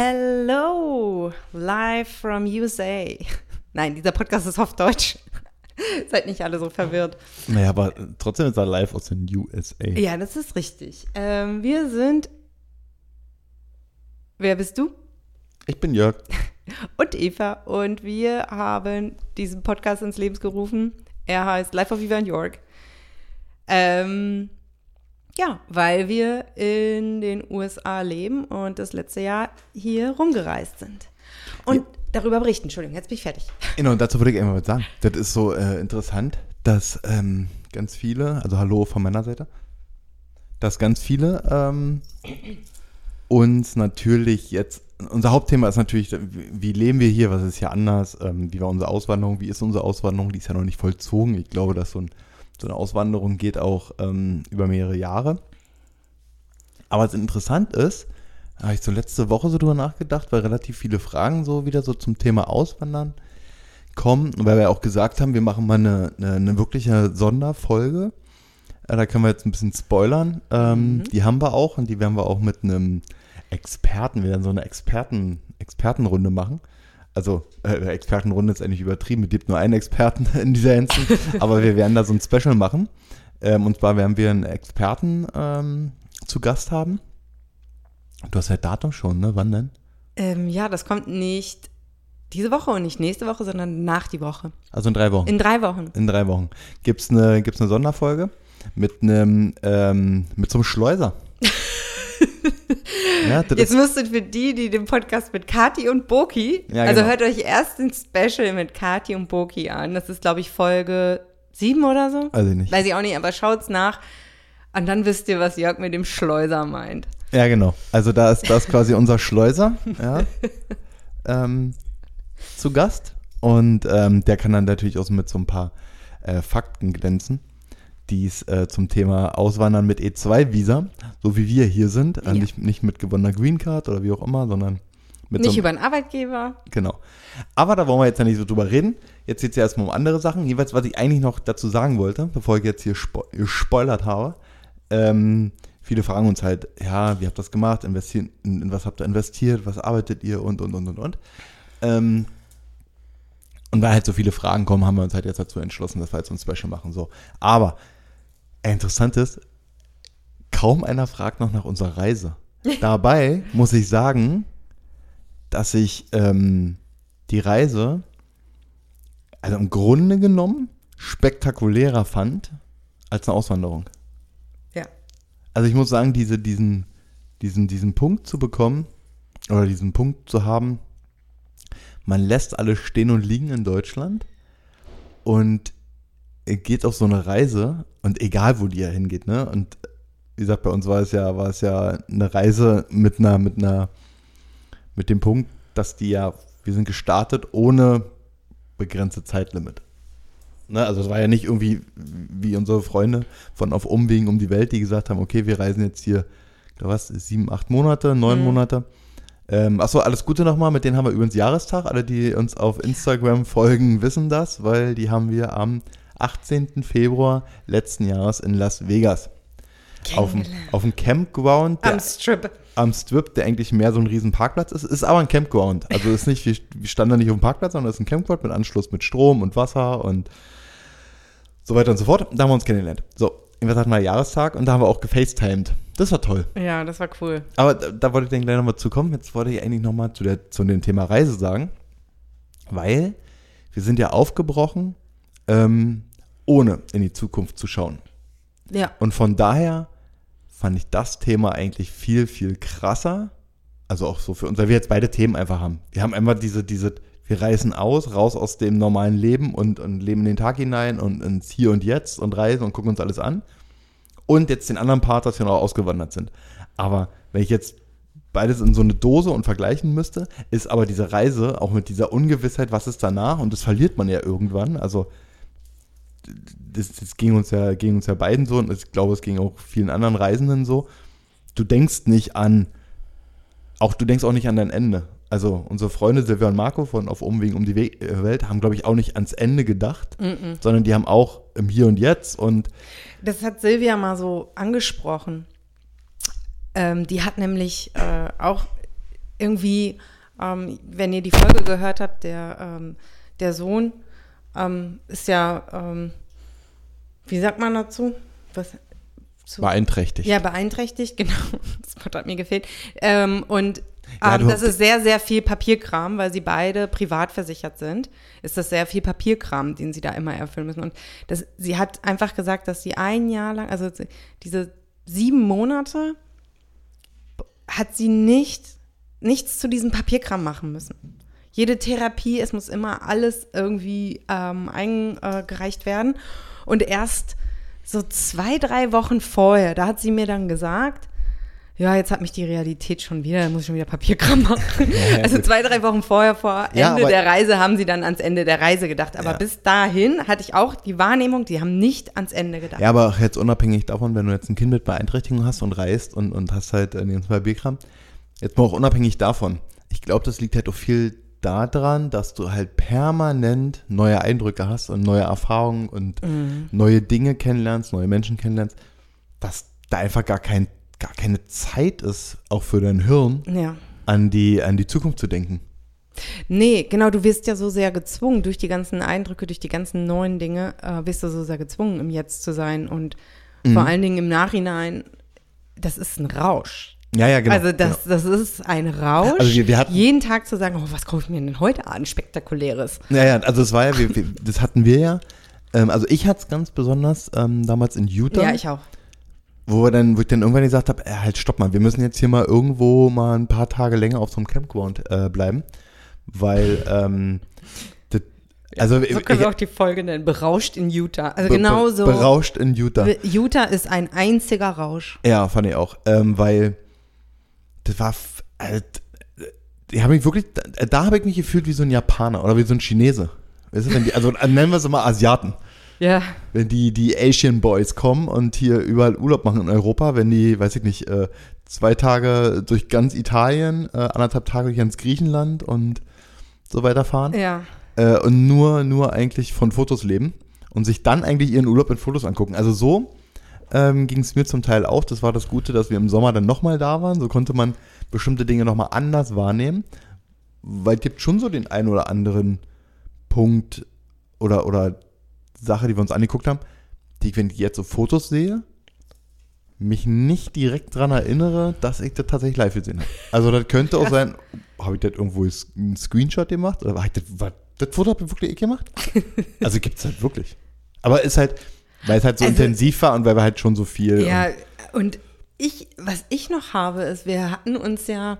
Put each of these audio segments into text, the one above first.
Hello, live from USA. Nein, dieser Podcast ist auf Deutsch. Seid nicht alle so verwirrt. Naja, aber trotzdem ist er live aus den USA. Ja, das ist richtig. Ähm, wir sind. Wer bist du? Ich bin Jörg. Und Eva. Und wir haben diesen Podcast ins Leben gerufen. Er heißt Life of Eva in York. Ähm, ja, weil wir in den USA leben und das letzte Jahr hier rumgereist sind. Und ja. darüber berichten. Entschuldigung, jetzt bin ich fertig. Genau, und dazu würde ich einfach mal sagen. Das ist so äh, interessant, dass ähm, ganz viele, also hallo von meiner Seite, dass ganz viele ähm, uns natürlich jetzt, unser Hauptthema ist natürlich, wie leben wir hier, was ist hier anders, ähm, wie war unsere Auswanderung, wie ist unsere Auswanderung, die ist ja noch nicht vollzogen. Ich glaube, dass so, ein, so eine Auswanderung geht auch ähm, über mehrere Jahre. Aber was interessant ist, habe ich so letzte Woche so drüber nachgedacht, weil relativ viele Fragen so wieder so zum Thema Auswandern kommen, weil wir auch gesagt haben, wir machen mal eine, eine, eine wirkliche Sonderfolge. Äh, da können wir jetzt ein bisschen spoilern. Ähm, mhm. Die haben wir auch und die werden wir auch mit einem Experten, wir werden so eine Experten, Expertenrunde machen. Also äh, Expertenrunde ist eigentlich übertrieben, es gibt nur einen Experten in dieser Hinsicht, aber wir werden da so ein Special machen. Ähm, und zwar werden wir einen Experten ähm, zu Gast haben. Du hast ja Datum schon, ne? Wann denn? Ähm, ja, das kommt nicht diese Woche und nicht nächste Woche, sondern nach die Woche. Also in drei Wochen. In drei Wochen. In drei Wochen. Gibt es eine, gibt's eine Sonderfolge mit einem, ähm, mit so einem Schleuser. Ja, Jetzt müsstet für die, die den Podcast mit Kati und Boki, ja, also genau. hört euch erst ein Special mit Kati und Boki an. Das ist, glaube ich, Folge sieben oder so. Weiß ich nicht. Weiß ich auch nicht, aber schaut's nach. Und dann wisst ihr, was Jörg mit dem Schleuser meint. Ja, genau. Also da ist das quasi unser Schleuser ja, ähm, zu Gast. Und ähm, der kann dann natürlich auch mit so ein paar äh, Fakten glänzen, die es äh, zum Thema Auswandern mit E2-Visa, so wie wir hier sind, äh, nicht, nicht mit gewonnener Green Card oder wie auch immer, sondern mit Nicht so über einen Arbeitgeber. Genau. Aber da wollen wir jetzt ja nicht so drüber reden. Jetzt geht es ja erstmal um andere Sachen. Jeweils, was ich eigentlich noch dazu sagen wollte, bevor ich jetzt hier spo gespoilert habe, ähm, viele fragen uns halt, ja, wie habt ihr das gemacht? Investieren, in, in, was habt ihr investiert? Was arbeitet ihr? Und, und, und, und, und. Ähm, und weil halt so viele Fragen kommen, haben wir uns halt jetzt dazu entschlossen, dass wir jetzt so ein Special machen. So. Aber interessant ist, kaum einer fragt noch nach unserer Reise. Dabei muss ich sagen, dass ich ähm, die Reise, also im Grunde genommen, spektakulärer fand als eine Auswanderung. Also ich muss sagen, diese, diesen, diesen, diesen Punkt zu bekommen oder diesen Punkt zu haben, man lässt alles stehen und liegen in Deutschland und geht auf so eine Reise und egal wo die ja hingeht, ne? Und wie gesagt, bei uns war es ja, war es ja eine Reise mit einer, mit einer, mit dem Punkt, dass die ja, wir sind gestartet ohne begrenzte Zeitlimit. Ne, also es war ja nicht irgendwie wie unsere Freunde von auf Umwegen um die Welt, die gesagt haben, okay, wir reisen jetzt hier, was, sieben, acht Monate, neun mhm. Monate. Ähm, achso, alles Gute nochmal, mit denen haben wir übrigens Jahrestag. Alle, die uns auf Instagram folgen, wissen das, weil die haben wir am 18. Februar letzten Jahres in Las Vegas. Auf dem, auf dem Campground. Der, am Strip. Am Strip, der eigentlich mehr so ein riesen Parkplatz ist. Ist aber ein Campground. Also ist nicht, wir, wir standen da nicht auf dem Parkplatz, sondern ist ein Campground mit Anschluss mit Strom und Wasser und so weiter und so fort. Da haben wir uns kennengelernt. So, wir hatten mal Jahrestag und da haben wir auch gefacetimed. Das war toll. Ja, das war cool. Aber da, da wollte ich dann gleich nochmal zu kommen. Jetzt wollte ich eigentlich nochmal zu, zu dem Thema Reise sagen, weil wir sind ja aufgebrochen, ähm, ohne in die Zukunft zu schauen. Ja. Und von daher fand ich das Thema eigentlich viel, viel krasser. Also auch so für uns, weil wir jetzt beide Themen einfach haben. Wir haben einfach diese, diese wir reisen aus, raus aus dem normalen Leben und, und leben in den Tag hinein und ins Hier und Jetzt und reisen und gucken uns alles an. Und jetzt den anderen Part, dass wir noch ausgewandert sind. Aber wenn ich jetzt beides in so eine Dose und vergleichen müsste, ist aber diese Reise auch mit dieser Ungewissheit, was ist danach, und das verliert man ja irgendwann. Also das, das ging uns ja, ging uns ja beiden so und ich glaube, es ging auch vielen anderen Reisenden so. Du denkst nicht an, auch du denkst auch nicht an dein Ende also unsere Freunde Silvia und Marco von Auf Umwegen um die äh, Welt haben, glaube ich, auch nicht ans Ende gedacht, mm -mm. sondern die haben auch im Hier und Jetzt und. Das hat Silvia mal so angesprochen. Ähm, die hat nämlich äh, auch irgendwie, ähm, wenn ihr die Folge gehört habt, der, ähm, der Sohn ähm, ist ja, ähm, wie sagt man dazu? Was, zu, beeinträchtigt. Ja, beeinträchtigt, genau. Das Wort hat mir gefehlt. Ähm, und ja, ähm, das ist sehr, sehr viel Papierkram, weil sie beide privat versichert sind. Ist das sehr viel Papierkram, den sie da immer erfüllen müssen. Und das, sie hat einfach gesagt, dass sie ein Jahr lang, also diese sieben Monate, hat sie nicht, nichts zu diesem Papierkram machen müssen. Jede Therapie, es muss immer alles irgendwie ähm, eingereicht werden. Und erst so zwei, drei Wochen vorher, da hat sie mir dann gesagt, ja, jetzt hat mich die Realität schon wieder, da muss ich schon wieder Papierkram machen. Ja, also zwei, drei Wochen vorher, vor Ende ja, der Reise, haben sie dann ans Ende der Reise gedacht. Aber ja. bis dahin hatte ich auch die Wahrnehmung, die haben nicht ans Ende gedacht. Ja, aber jetzt unabhängig davon, wenn du jetzt ein Kind mit Beeinträchtigung hast und reist und, und hast halt äh, den Papierkram, jetzt mal auch unabhängig davon. Ich glaube, das liegt halt auch viel daran, dass du halt permanent neue Eindrücke hast und neue Erfahrungen und mhm. neue Dinge kennenlernst, neue Menschen kennenlernst, dass da einfach gar, kein, gar keine Zeit ist, auch für dein Hirn, ja. an, die, an die Zukunft zu denken. Nee, genau, du wirst ja so sehr gezwungen, durch die ganzen Eindrücke, durch die ganzen neuen Dinge, äh, wirst du so sehr gezwungen, im Jetzt zu sein und mhm. vor allen Dingen im Nachhinein, das ist ein Rausch. Ja, ja, genau. Also das, genau. das ist ein Rausch, also wir, wir hatten, jeden Tag zu sagen, oh, was kaufe ich mir denn heute an, spektakuläres. Ja, ja, also das war ja, wir, wir, das hatten wir ja. Ähm, also ich hatte es ganz besonders ähm, damals in Utah. Ja, ich auch. Wo, wir dann, wo ich dann irgendwann gesagt habe, äh, halt stopp mal, wir müssen jetzt hier mal irgendwo mal ein paar Tage länger auf so einem Campground äh, bleiben, weil ähm, also, so können wir auch die Folge nennen, berauscht in Utah. Also genau so. Berauscht in Utah. Utah ist ein einziger Rausch. Ja, fand ich auch. Ähm, weil das war, äh, die habe ich wirklich, da, da habe ich mich gefühlt wie so ein Japaner oder wie so ein Chinese. Weißt du, wenn die, also nennen wir es mal Asiaten. Ja. Wenn die, die Asian Boys kommen und hier überall Urlaub machen in Europa, wenn die, weiß ich nicht, äh, zwei Tage durch ganz Italien, äh, anderthalb Tage durch ganz Griechenland und so weiter fahren. Ja. Äh, und nur, nur eigentlich von Fotos leben und sich dann eigentlich ihren Urlaub in Fotos angucken. Also so ähm, ging es mir zum Teil auch. Das war das Gute, dass wir im Sommer dann nochmal da waren. So konnte man bestimmte Dinge nochmal anders wahrnehmen. Weil es gibt schon so den einen oder anderen Punkt oder, oder Sache, die wir uns angeguckt haben, die, wenn ich jetzt so Fotos sehe, mich nicht direkt daran erinnere, dass ich das tatsächlich live gesehen habe. Also das könnte auch sein, habe ich das irgendwo einen Screenshot gemacht? Oder habe ich das, war, das Foto habe ich wirklich ich gemacht? Also gibt es halt wirklich. Aber ist halt, weil es halt so also, intensiv war und weil wir halt schon so viel. Ja, und, und ich, was ich noch habe, ist, wir hatten uns ja,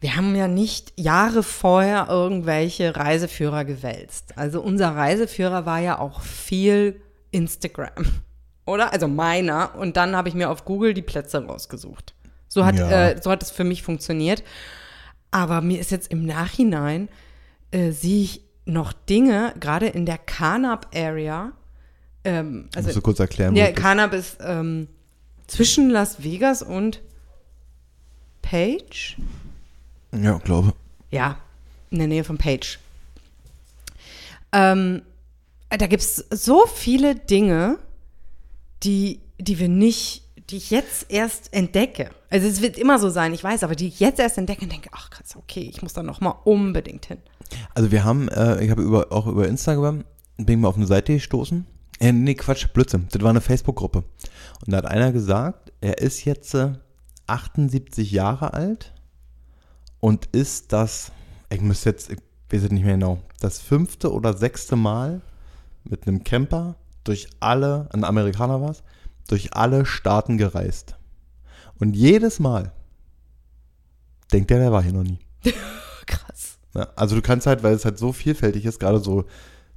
wir haben ja nicht Jahre vorher irgendwelche Reiseführer gewälzt. Also unser Reiseführer war ja auch viel Instagram, oder? Also meiner. Und dann habe ich mir auf Google die Plätze rausgesucht. So hat, ja. äh, so hat es für mich funktioniert. Aber mir ist jetzt im Nachhinein, äh, sehe ich noch Dinge, gerade in der Carnap-Area, ähm, also, Musst du kurz erklären? Ja, Cannabis ähm, zwischen Las Vegas und Page? Ja, glaube. Ja, in der Nähe von Page. Ähm, da gibt es so viele Dinge, die, die wir nicht, die ich jetzt erst entdecke. Also es wird immer so sein, ich weiß, aber die ich jetzt erst entdecke und denke, ach krass, okay, ich muss da noch mal unbedingt hin. Also wir haben, äh, ich habe über, auch über Instagram, bin ich mal auf eine Seite gestoßen, äh, nee, Quatsch, Blödsinn. Das war eine Facebook-Gruppe. Und da hat einer gesagt, er ist jetzt äh, 78 Jahre alt und ist das, ich muss jetzt, ich weiß es nicht mehr genau, das fünfte oder sechste Mal mit einem Camper durch alle, ein Amerikaner war es, durch alle Staaten gereist. Und jedes Mal denkt er, der war hier noch nie. Krass. Ja, also du kannst halt, weil es halt so vielfältig ist, gerade so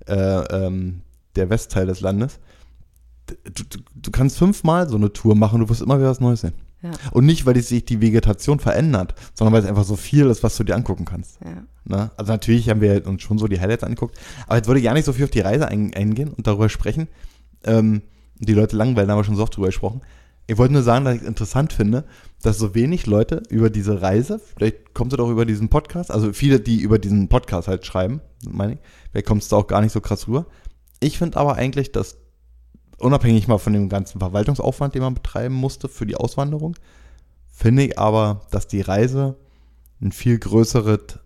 äh, ähm, der Westteil des Landes. Du, du, du, kannst fünfmal so eine Tour machen, du wirst immer wieder was Neues sehen. Ja. Und nicht, weil sich die Vegetation verändert, sondern weil es einfach so viel ist, was du dir angucken kannst. Ja. Ne? Also natürlich haben wir uns schon so die Highlights angeguckt, aber jetzt würde ich gar nicht so viel auf die Reise ein, eingehen und darüber sprechen. Ähm, die Leute langweilen, da haben wir schon so oft drüber gesprochen. Ich wollte nur sagen, dass ich es interessant finde, dass so wenig Leute über diese Reise, vielleicht kommt es auch über diesen Podcast, also viele, die über diesen Podcast halt schreiben, meine ich, vielleicht kommt es da auch gar nicht so krass rüber, ich finde aber eigentlich, dass unabhängig mal von dem ganzen Verwaltungsaufwand, den man betreiben musste für die Auswanderung, finde ich aber, dass die Reise ein viel größeres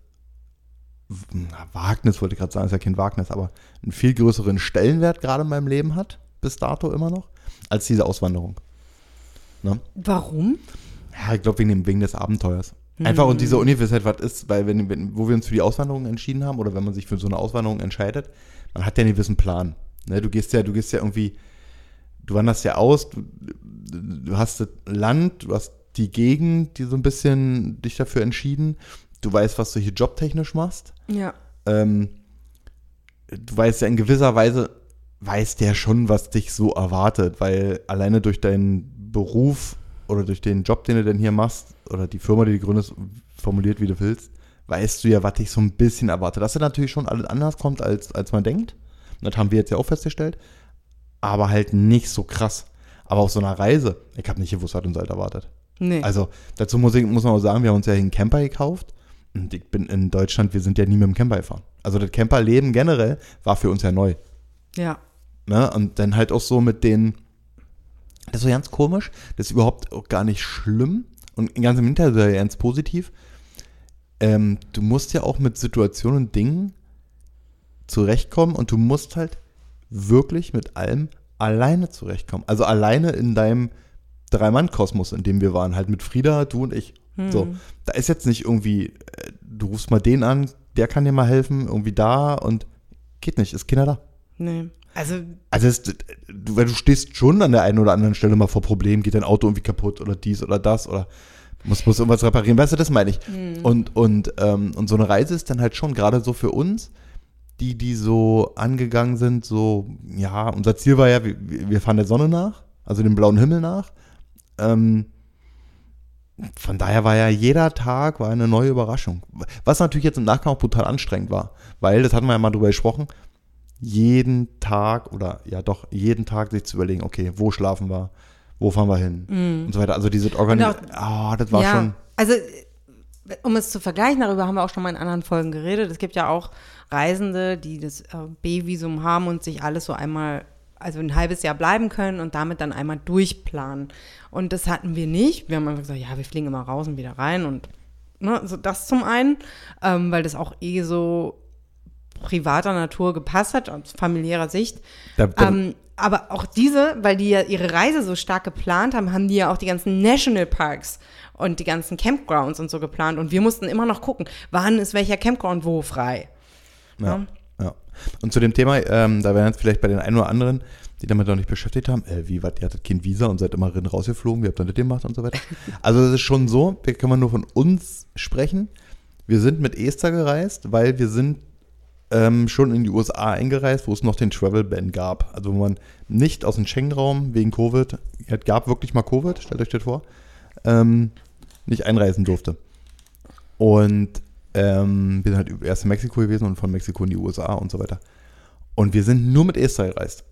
Wagnis, wollte ich gerade sagen, ist ja kein Wagnis, aber einen viel größeren Stellenwert gerade in meinem Leben hat, bis dato immer noch, als diese Auswanderung. Ne? Warum? Ja, ich glaube wegen, wegen des Abenteuers. Einfach und diese Ungewissheit, was ist, weil wenn, wenn, wo wir uns für die Auswanderung entschieden haben oder wenn man sich für so eine Auswanderung entscheidet, man hat ja einen gewissen Plan. Ne? Du gehst ja, du gehst ja irgendwie, du wanderst ja aus, du, du hast das Land, du hast die Gegend, die so ein bisschen dich dafür entschieden. Du weißt, was du hier jobtechnisch machst. Ja. Ähm, du weißt ja in gewisser Weise, weißt ja schon, was dich so erwartet, weil alleine durch deinen Beruf oder durch den Job, den du denn hier machst, oder die Firma, die du gründest, formuliert, wie du willst, weißt du ja, was dich so ein bisschen erwartet. Dass er natürlich schon alles anders kommt, als, als man denkt. Und das haben wir jetzt ja auch festgestellt. Aber halt nicht so krass. Aber auf so einer Reise, ich habe nicht gewusst, was uns halt erwartet. Nee. Also dazu muss, ich, muss man auch sagen, wir haben uns ja einen Camper gekauft. Und ich bin in Deutschland, wir sind ja nie mit dem Camper gefahren. Also das Camperleben generell war für uns ja neu. ja. Ne? Und dann halt auch so mit den, das ist so ganz komisch, das ist überhaupt auch gar nicht schlimm und ganz im Hintergrund ganz positiv. Ähm, du musst ja auch mit Situationen und Dingen zurechtkommen und du musst halt wirklich mit allem alleine zurechtkommen. Also alleine in deinem Drei-Mann-Kosmos, in dem wir waren, halt mit Frieda, du und ich. So, da ist jetzt nicht irgendwie, äh, du rufst mal den an, der kann dir mal helfen, irgendwie da und geht nicht, ist keiner da. Nee. Also, Also es, du, weil du stehst schon an der einen oder anderen Stelle mal vor Problemen, geht dein Auto irgendwie kaputt oder dies oder das oder muss, muss irgendwas reparieren, weißt du, das meine ich. Und, und, ähm, und so eine Reise ist dann halt schon gerade so für uns, die, die so angegangen sind, so, ja, unser Ziel war ja, wir, wir fahren der Sonne nach, also dem blauen Himmel nach. Ähm, von daher war ja jeder Tag war eine neue Überraschung. Was natürlich jetzt im Nachgang auch brutal anstrengend war, weil, das hatten wir ja mal drüber gesprochen, jeden Tag oder ja doch jeden Tag sich zu überlegen, okay, wo schlafen wir, wo fahren wir hin und so weiter. Also diese Organisation, ah, das war ja, schon, also um es zu vergleichen, darüber haben wir auch schon mal in anderen Folgen geredet. Es gibt ja auch Reisende, die das äh, B-Visum haben und sich alles so einmal, also ein halbes Jahr bleiben können und damit dann einmal durchplanen. Und das hatten wir nicht. Wir haben einfach gesagt, ja, wir fliegen immer raus und wieder rein und ne, so das zum einen, ähm, weil das auch eh so privater Natur gepasst hat, aus familiärer Sicht. Da- da- ähm, aber auch diese, weil die ja ihre Reise so stark geplant haben, haben die ja auch die ganzen Nationalparks und die ganzen Campgrounds und so geplant. Und wir mussten immer noch gucken, wann ist welcher Campground wo frei. ja, ja. Und zu dem Thema, ähm, da wären jetzt vielleicht bei den einen oder anderen, die damit noch nicht beschäftigt haben, äh, wie, was, ihr hattet kein Visa und seid immer drin rausgeflogen, wie habt ihr das gemacht und so weiter. Also es ist schon so, wir können nur von uns sprechen. Wir sind mit Esther gereist, weil wir sind ähm, schon in die USA eingereist, wo es noch den Travel Ban gab. Also wo man nicht aus dem Schengen-Raum wegen Covid, es gab wirklich mal Covid, stellt euch das vor, ähm, nicht einreisen durfte. Und ähm, wir sind halt erst in Mexiko gewesen und von Mexiko in die USA und so weiter. Und wir sind nur mit Esther gereist.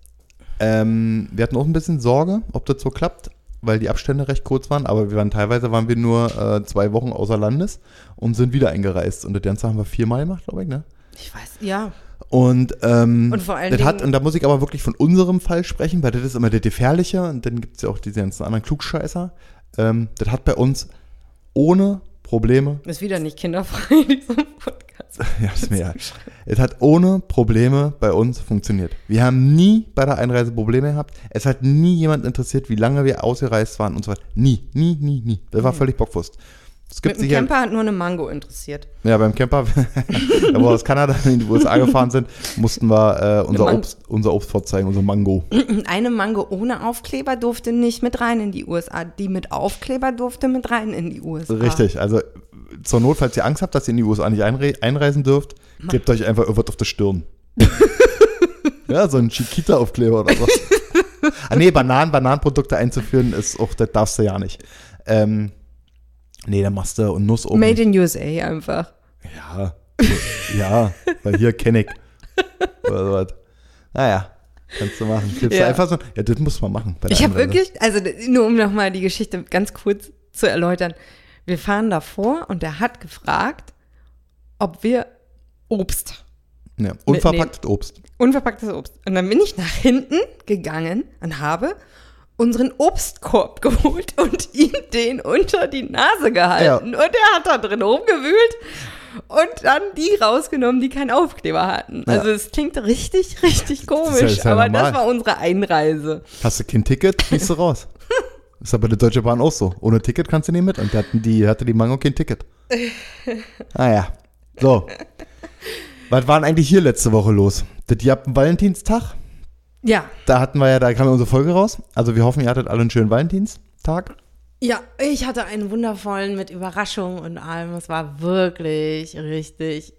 Ähm, wir hatten auch ein bisschen Sorge, ob das so klappt, weil die Abstände recht kurz waren, aber wir waren teilweise waren wir nur äh, zwei Wochen außer Landes und sind wieder eingereist. Und das Ganze haben wir viermal gemacht, glaube ich, ne? Ich weiß, ja. Und, ähm, Und vor allen das hat, und da muss ich aber wirklich von unserem Fall sprechen, weil das ist immer der Gefährliche und dann gibt es ja auch diese ganzen anderen Klugscheißer. Ähm, das hat bei uns ohne Probleme, Ist wieder nicht kinderfrei, dieser Podcast. ja, ist mir ja, es hat ohne Probleme bei uns funktioniert. Wir haben nie bei der Einreise Probleme gehabt. Es hat nie jemand interessiert, wie lange wir ausgereist waren und so weiter. Nie, nie, nie, nie. Das war völlig Bockwurst. Es gibt Mit dem Camper hat nur eine Mango interessiert. ja, beim Camper, da wir aus Kanada in die USA gefahren sind, mussten wir äh, unser. Obst, unser Obst vorzeigen, unser Mango. Eine Mango ohne Aufkleber durfte nicht mit rein in die USA. Die mit Aufkleber durfte mit rein in die USA. Richtig, also zur Not, falls ihr Angst habt, dass ihr in die USA nicht einre einreisen dürft, klebt euch einfach irgendwas auf der Stirn. ja, so ein Chiquita-Aufkleber oder so. ah, nee, Bananen, Bananenprodukte einzuführen, ist auch, das darfst du ja nicht. Ähm, nee, dann machst du und Nuss oben. Made in USA einfach. Ja, ja, weil hier kenne ich. Oder sowas. Naja, kannst du machen. Gibst Ja. einfach so, ja, das muss man machen. Ich habe wirklich, also nur um nochmal die Geschichte ganz kurz zu erläutern. Wir fahren davor und er hat gefragt, ob wir Obst, Ja, unverpacktes Obst. unverpacktes Obst. Und dann bin ich nach hinten gegangen und habe unseren Obstkorb geholt und ihm den unter die Nase gehalten. Und er hat da drin rumgewühlt und dann die rausgenommen, die keinen Aufkleber hatten. Ja. Also es klingt richtig, richtig ja- komisch, ist ja aber normal. das war unsere Einreise. Hast du kein Ticket, fliegst du raus. Ist aber der Deutsche Bahn auch so. Ohne Ticket kannst du nicht mit. Und die hatten die, hatte die Mango kein Ticket. Ah ja. So. Was war denn eigentlich hier letzte Woche los? Das ihr habt einen Valentinstag. Ja, Da hatten wir ja, da kam ja unsere Folge raus. Also wir hoffen, ihr hattet alle einen schönen Valentinstag. ja, ich hatte einen wundervollen mit Überraschung und allem. Es war wirklich richtig.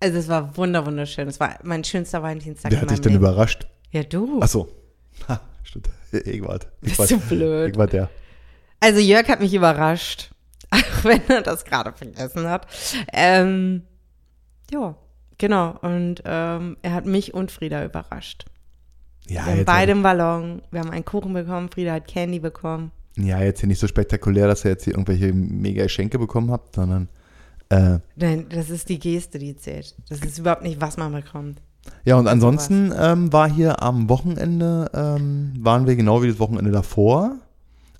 Also es war wunder wunderschön. Es war mein schönster Valentinstag Wer hat dich denn Leben. überrascht? Ja, du. Achso. Ha, stimmt. Ich Bist war, du blöd. war der. Also Jörg hat mich überrascht, auch wenn er das gerade vergessen hat. Ähm, ja, genau. Und ähm, er hat mich und Frieda überrascht. Ja, Wir haben beide einen Ballon, wir haben einen Kuchen bekommen, Frieda hat Candy bekommen. ja, jetzt hier nicht so spektakulär, dass ihr jetzt hier irgendwelche mega Geschenke bekommen habt, sondern äh, Nein, das ist die Geste, die zählt. Das ist überhaupt nicht, was man bekommt. Ja, und ansonsten ähm, war hier am Wochenende, ähm, waren wir genau wie das Wochenende davor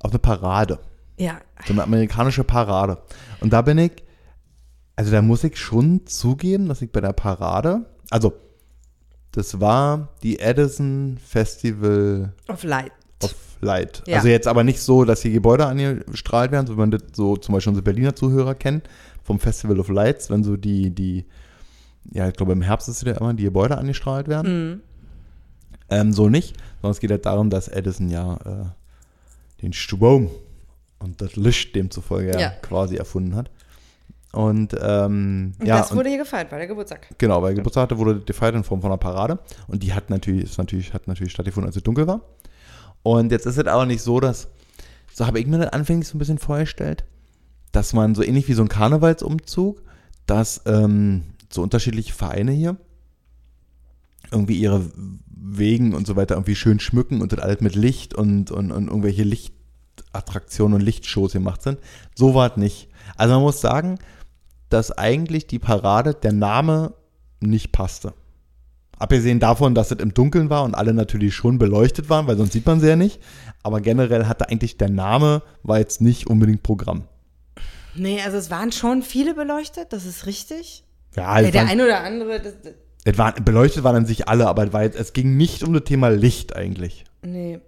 auf eine Parade. Ja, So eine amerikanische Parade. Und da bin ich, also da muss ich schon zugeben, dass ich bei der Parade, also das war die Edison Festival auf Light. of Light. Ja. Also jetzt aber nicht so, dass die Gebäude angestrahlt werden, so wie man das so zum Beispiel unsere Berliner Zuhörer kennen, vom Festival of Lights, wenn so die, die, ja, ich glaube im Herbst ist es ja immer, die Gebäude angestrahlt werden. Mhm. Ähm, so nicht, sondern es geht halt darum, dass Edison ja äh, den Strom und das Licht demzufolge. Ja. quasi erfunden hat. Und ähm, Und ja, das und, wurde hier gefeiert, war der Geburtstag. genau, weil Geburtstag hatte, wurde gefeiert in Form von einer Parade. Und die hat natürlich, ist natürlich, hat natürlich stattgefunden, als es dunkel war. Und jetzt ist es aber nicht so, dass, so habe ich mir das anfänglich so ein bisschen vorgestellt, dass man so ähnlich wie so ein Karnevalsumzug, dass ähm, so unterschiedliche Vereine hier irgendwie ihre Wegen und so weiter irgendwie schön schmücken und das alles mit Licht und, und, und irgendwelche Lichtattraktionen und Lichtshows gemacht sind. So war es nicht. Also man muss sagen, dass eigentlich die Parade, der Name nicht passte. Abgesehen davon, dass es im Dunkeln war und alle natürlich schon beleuchtet waren, weil sonst sieht man sie ja nicht. Aber generell hatte eigentlich der Name, war jetzt nicht unbedingt Programm. Nee, also es waren schon viele beleuchtet, das ist richtig. Ja, Ja, es der eine oder andere, das, das, es waren, beleuchtet waren an sich alle, aber es, war es ging nicht um das Thema Licht eigentlich. nee.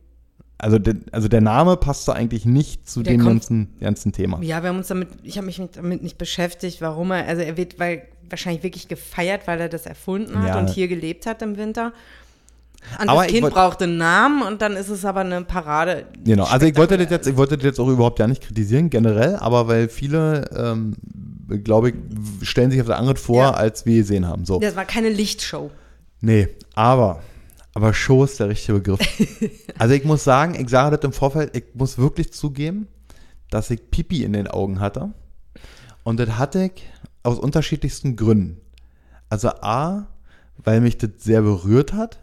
Also, der, also der Name passte eigentlich nicht zu Der dem kommt- ganzen, ganzen Thema. Ja, wir haben uns damit, ich habe mich mit, damit nicht beschäftigt, warum er, also er wird weil, wahrscheinlich wirklich gefeiert, weil er das erfunden hat Ja. und hier gelebt hat im Winter. Und Aber das Kind wollt- braucht einen Namen und dann ist es aber eine Parade. Genau, also ich wollte das jetzt, ich wollte das jetzt auch überhaupt ja nicht kritisieren, generell, aber weil viele, ähm, glaube ich, stellen sich auf der andere vor, Ja. als wir gesehen haben. So. Das war keine Lichtshow. Nee, aber, aber Show ist der richtige Begriff. also ich muss sagen, ich sage das im Vorfeld, ich muss wirklich zugeben, dass ich Pipi in den Augen hatte. Und das hatte ich aus unterschiedlichsten Gründen. Also A, weil mich das sehr berührt hat.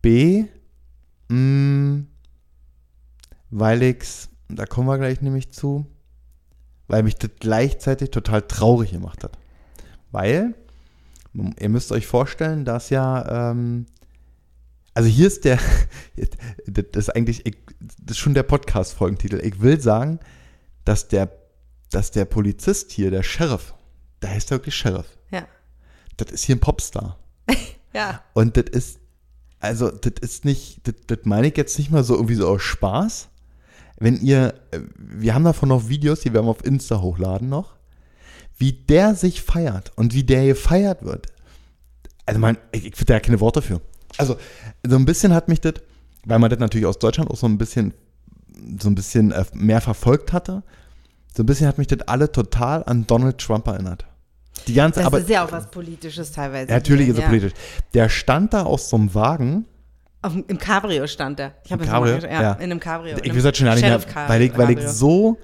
B, mh, weil ich's, da kommen wir gleich nämlich zu, weil mich das gleichzeitig total traurig gemacht hat. Weil, ihr müsst euch vorstellen, dass ja, ähm, also hier ist der, das ist eigentlich, ich, das ist schon der Podcast-Folgentitel. Ich will sagen, dass der, dass der Polizist hier, der Sheriff, der heißt ja wirklich Sheriff, Ja. das ist hier ein Popstar. Ja. Und das ist, also, das ist nicht, das, das meine ich jetzt nicht mal so irgendwie so aus Spaß. Wenn ihr, wir haben davon noch Videos, die werden wir auf Insta hochladen noch, wie der sich feiert und wie der gefeiert wird. Also, man, ich, ich finde da ja keine Worte für. Also, so ein bisschen hat mich das, weil man das natürlich aus Deutschland auch so ein bisschen, so ein bisschen äh, mehr verfolgt hatte, so ein bisschen hat mich das alle total an Donald Trump erinnert. Die ganze, Das aber, ist ja auch was Politisches teilweise. natürlich hier, ist er ja. politisch. Der stand da aus so einem Wagen. Auf, Im Cabrio stand er. Ich habe es mal Cabrio? angeschaut. Ja, Ja. in einem Cabrio. Ich weiß schon gar nicht mehr, weil ich, weil ich so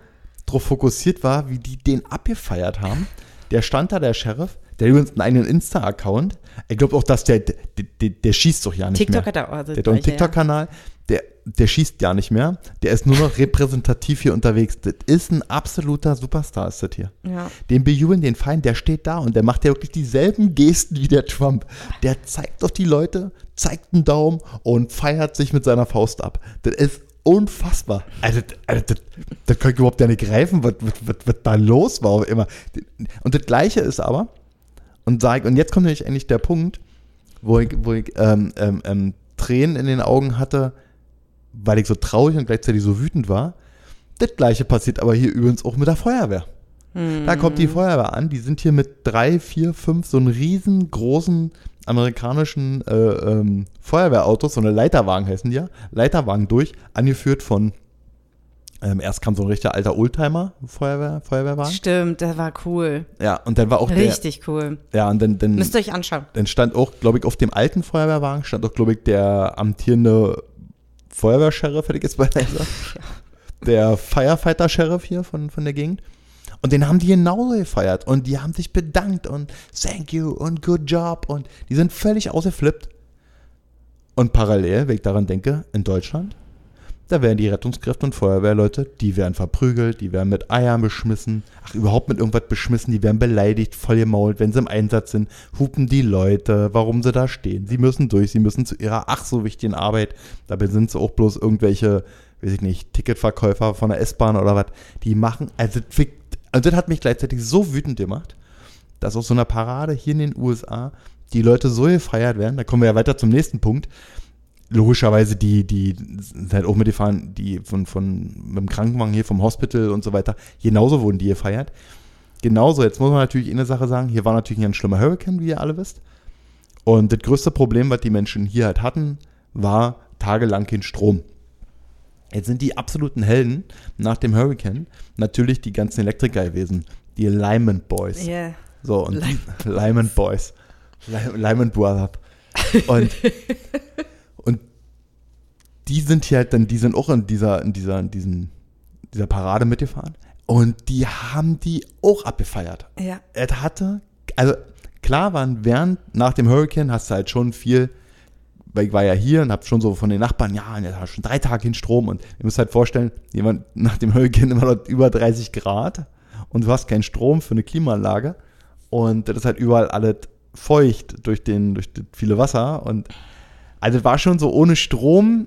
drauf fokussiert war, wie die den abgefeiert haben. Der stand da, der Sheriff, der hat übrigens einen eigenen Insta-Account. Ich glaube auch, dass der, der, der, der schießt doch ja nicht TikTok mehr. hat er auch. Also Der hat auch einen. TikTok-Kanal, der, der schießt ja nicht mehr. Der ist nur noch repräsentativ hier unterwegs. Das ist ein absoluter Superstar, ist das hier. Ja. Den bejubeln, den Feind, der steht da und der macht ja wirklich dieselben Gesten wie der Trump. Der zeigt auf die Leute, zeigt einen Daumen und feiert sich mit seiner Faust ab. Das ist unfassbar. Also, also das, das kann ich überhaupt ja nicht greifen, was, was, was, was da los war. Immer. Und das Gleiche ist aber, und, sag, und jetzt kommt nämlich eigentlich der Punkt, wo ich, wo ich ähm, ähm, ähm, Tränen in den Augen hatte, weil ich so traurig und gleichzeitig so wütend war. Das Gleiche passiert aber hier übrigens auch mit der Feuerwehr. Da kommt die Feuerwehr an, die sind hier mit drei, vier, fünf so einen riesengroßen amerikanischen äh, ähm, Feuerwehrautos, so eine Leiterwagen heißen die ja, Leiterwagen durch, angeführt von, ähm, erst kam so ein richtiger alter Oldtimer Feuerwehr, Feuerwehrwagen. Stimmt, das war cool. Ja, und dann war auch Richtig cool. der, ja, und dann, dann, Müsst ihr euch anschauen. dann stand auch, glaube ich, auf dem alten Feuerwehrwagen stand auch, glaube ich, der amtierende Feuerwehrsheriff, hätte ich jetzt beinahe gesagt. Der Firefighter-Sheriff hier von, von der Gegend. Und den haben die genauso gefeiert. Und die haben sich bedankt und thank you und good job. Und die sind völlig ausgeflippt. Und parallel, wenn ich daran denke, in Deutschland, da werden die Rettungskräfte und Feuerwehrleute, die werden verprügelt, die werden mit Eiern beschmissen, ach, überhaupt mit irgendwas beschmissen, die werden beleidigt, voll gemault, wenn sie im Einsatz sind, hupen die Leute, warum sie da stehen. Sie müssen durch, sie müssen zu ihrer ach so wichtigen Arbeit. Dabei sind sie auch bloß irgendwelche, weiß ich nicht, Ticketverkäufer von der S-Bahn oder was. Die machen, also, also das hat mich gleichzeitig so wütend gemacht, dass aus so einer Parade hier in den USA die Leute so gefeiert werden. Da kommen wir ja weiter zum nächsten Punkt logischerweise die, die sind halt auch mitgefahren, die von, von mit dem Krankenwagen hier vom Hospital und so weiter, genauso wurden die gefeiert. Genauso, jetzt muss man natürlich eine Sache sagen, hier war natürlich ein schlimmer Hurricane, wie ihr alle wisst. Und das größte Problem, was die Menschen hier halt hatten, war tagelang kein Strom. Jetzt sind die absoluten Helden nach dem Hurricane natürlich die ganzen Elektriker gewesen, die Lyman Boys. Yeah. So, und Lyman Boys. Ly- Lyman Brothers. Und die sind hier halt dann, die sind auch in dieser, in dieser, in diesen, dieser Parade mitgefahren. Und die haben die auch abgefeiert. Ja. Es hatte, also klar waren während, nach dem Hurricane hast du halt schon viel, weil ich war ja hier und hab schon so von den Nachbarn, ja, jetzt hast schon drei Tage in Strom und ihr müsst halt vorstellen, jemand nach dem Hurricane immer noch über 30 Grad und du hast keinen Strom für eine Klimaanlage und das ist halt überall alles feucht durch den, durch das viele Wasser und also es war schon so ohne Strom,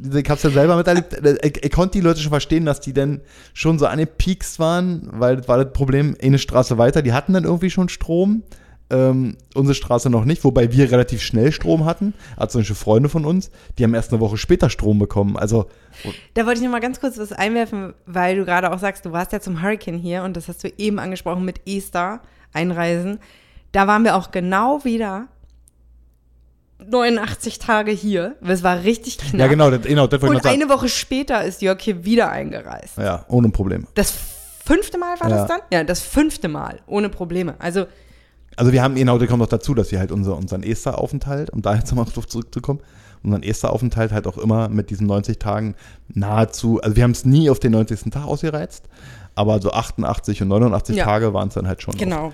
ich hab's ja selber miterlebt, ich, ich konnte die Leute schon verstehen, dass die dann schon so angepiekst waren, weil das war das Problem, eine Straße weiter, die hatten dann irgendwie schon Strom, ähm, unsere Straße noch nicht, wobei wir relativ schnell Strom hatten, also Beispiel Freunde von uns, die haben erst eine Woche später Strom bekommen, also Da wollte ich noch mal ganz kurz was einwerfen, weil du gerade auch sagst, du warst ja zum Hurricane hier und das hast du eben angesprochen mit Easter, Einreisen. Da waren wir auch genau wieder 89 Tage hier. Es war richtig knapp. ja genau, das, genau, das wollte ich Und noch sagen. eine Woche später ist Jörg hier wieder eingereist. Ja, ohne Probleme. Das fünfte Mal war Ja. das dann? Ja, das fünfte Mal, ohne Probleme. Also, Also wir haben, genau, da kommt noch dazu, dass wir halt unser, unseren Esther-Aufenthalt, um da jetzt nochmal drauf zurückzukommen, unseren Esther-Aufenthalt halt auch immer mit diesen 90 Tagen nahezu, also wir haben es nie auf den 90. Tag ausgereizt, aber so 88 und 89 Ja. Tage waren es dann halt schon. genau.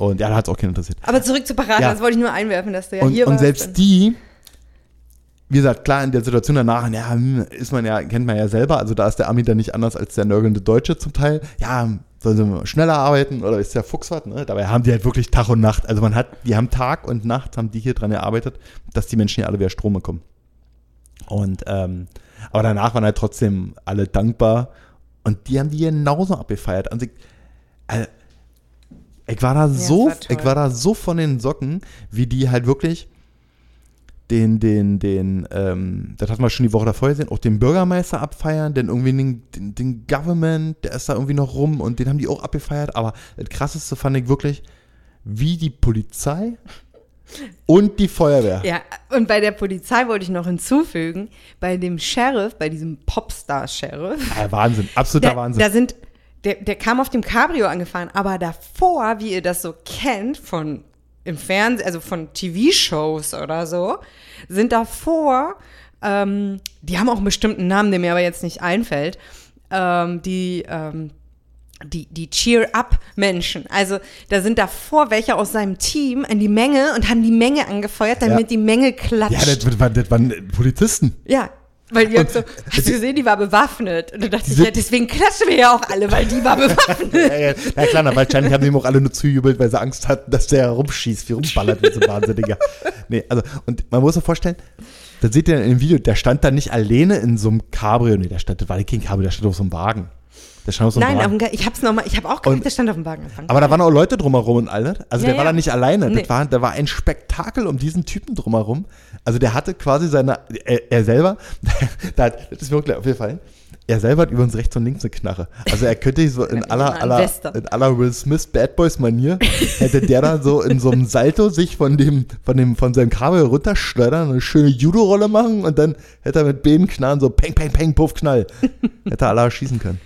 Und ja, da hat es auch keinen interessiert. Aber zurück zu Parade, Ja. das wollte ich nur einwerfen, dass du ja und, hier und warst. selbst die, wie gesagt, klar, in der Situation danach, ja, hm, ist man ja, kennt man ja selber, also da ist der Ami dann nicht anders als der nörgelnde Deutsche zum Teil. Ja, sollen sie schneller arbeiten oder ist der Fuchs was, ne? Dabei haben die halt wirklich Tag und Nacht. Also man hat, die haben Tag und Nacht, haben die hier dran gearbeitet, dass die Menschen hier alle wieder Strom bekommen. Und, ähm, aber danach waren halt trotzdem alle dankbar und die haben die genauso abgefeiert. Also also, ich war da es so, war ich war da so von den Socken, wie die halt wirklich den, den, den, ähm, das hatten wir schon die Woche davor gesehen, auch den Bürgermeister abfeiern, denn irgendwie den, den, den Government, der ist da irgendwie noch rum und den haben die auch abgefeiert. Aber das krasseste fand ich wirklich, wie die Polizei und die Feuerwehr. Ja, und bei der Polizei wollte ich noch hinzufügen, bei dem Sheriff, bei diesem Popstar-Sheriff, Ja, Wahnsinn, absoluter da, Wahnsinn. da sind, der, der kam auf dem Cabrio angefahren, aber davor, wie ihr das so kennt von im Fernsehen, also von TV-Shows oder so, sind davor, ähm, die haben auch einen bestimmten Namen, der mir aber jetzt nicht einfällt, ähm, die, ähm, die, die Cheer-Up-Menschen. Also da sind davor welche aus seinem Team in die Menge und haben die Menge angefeuert, damit Ja. die Menge klatscht. ja, das, waren- das waren Polizisten. Ja, weil Jörg Und- so, hast du gesehen, die war bewaffnet. Und du dachtest, Diese- ja, deswegen klatschen wir ja auch alle, weil die war bewaffnet. Ja, ja, ja klar, na, wahrscheinlich haben die ihm auch alle nur zujubelt, weil sie Angst hatten, dass der herumschießt, wie rumballert, wie so ein Wahnsinniger. nee, also, und man muss sich vorstellen, da seht ihr in dem Video, der stand da nicht alleine in so einem Cabrio, nee, der stand, das war kein Cabrio, der stand auf so einem Wagen. Der stand auf so einem Nein, Wagen. auf dem ich hab's noch mal, ich habe auch gedacht, Und- der stand auf dem Wagen. Aber da waren auch Leute drumherum und alle. Also Ja, der war ja. da nicht alleine. Nee. Das war, da war ein Spektakel um diesen Typen drumherum. Also der hatte quasi seine, er, er selber, da, hat- das ist mir gleich aufgefallen, er selber hat über uns rechts und links eine Knarre. Also er könnte so in aller, aller, in aller Will Smith Bad Boys Manier, hätte der da so in so einem Salto sich von dem, von dem, von seinem Kabel runterschleudern, eine schöne Judo-Rolle machen und dann hätte er mit beiden Knarren so peng, peng, peng, puff, knall. hätte er alle schießen können.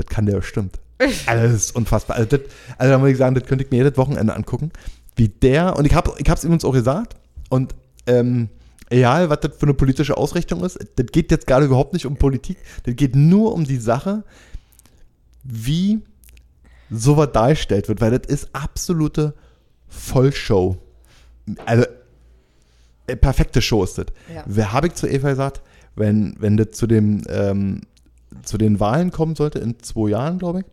Das kann der bestimmt. Also das ist unfassbar. Also, das, also da muss ich sagen, das könnte ich mir jedes Wochenende angucken. Wie der, und ich habe ich es übrigens auch gesagt, und ähm, egal, was das für eine politische Ausrichtung ist, das geht jetzt gerade überhaupt nicht um Politik, das geht nur um die Sache, wie sowas dargestellt wird, weil das ist absolute Vollshow. Also, äh, perfekte Show ist das. Ja. Wer habe ich zu Eva gesagt, wenn, wenn das zu dem, ähm, zu den Wahlen kommen sollte, in zwei Jahren, glaube ich,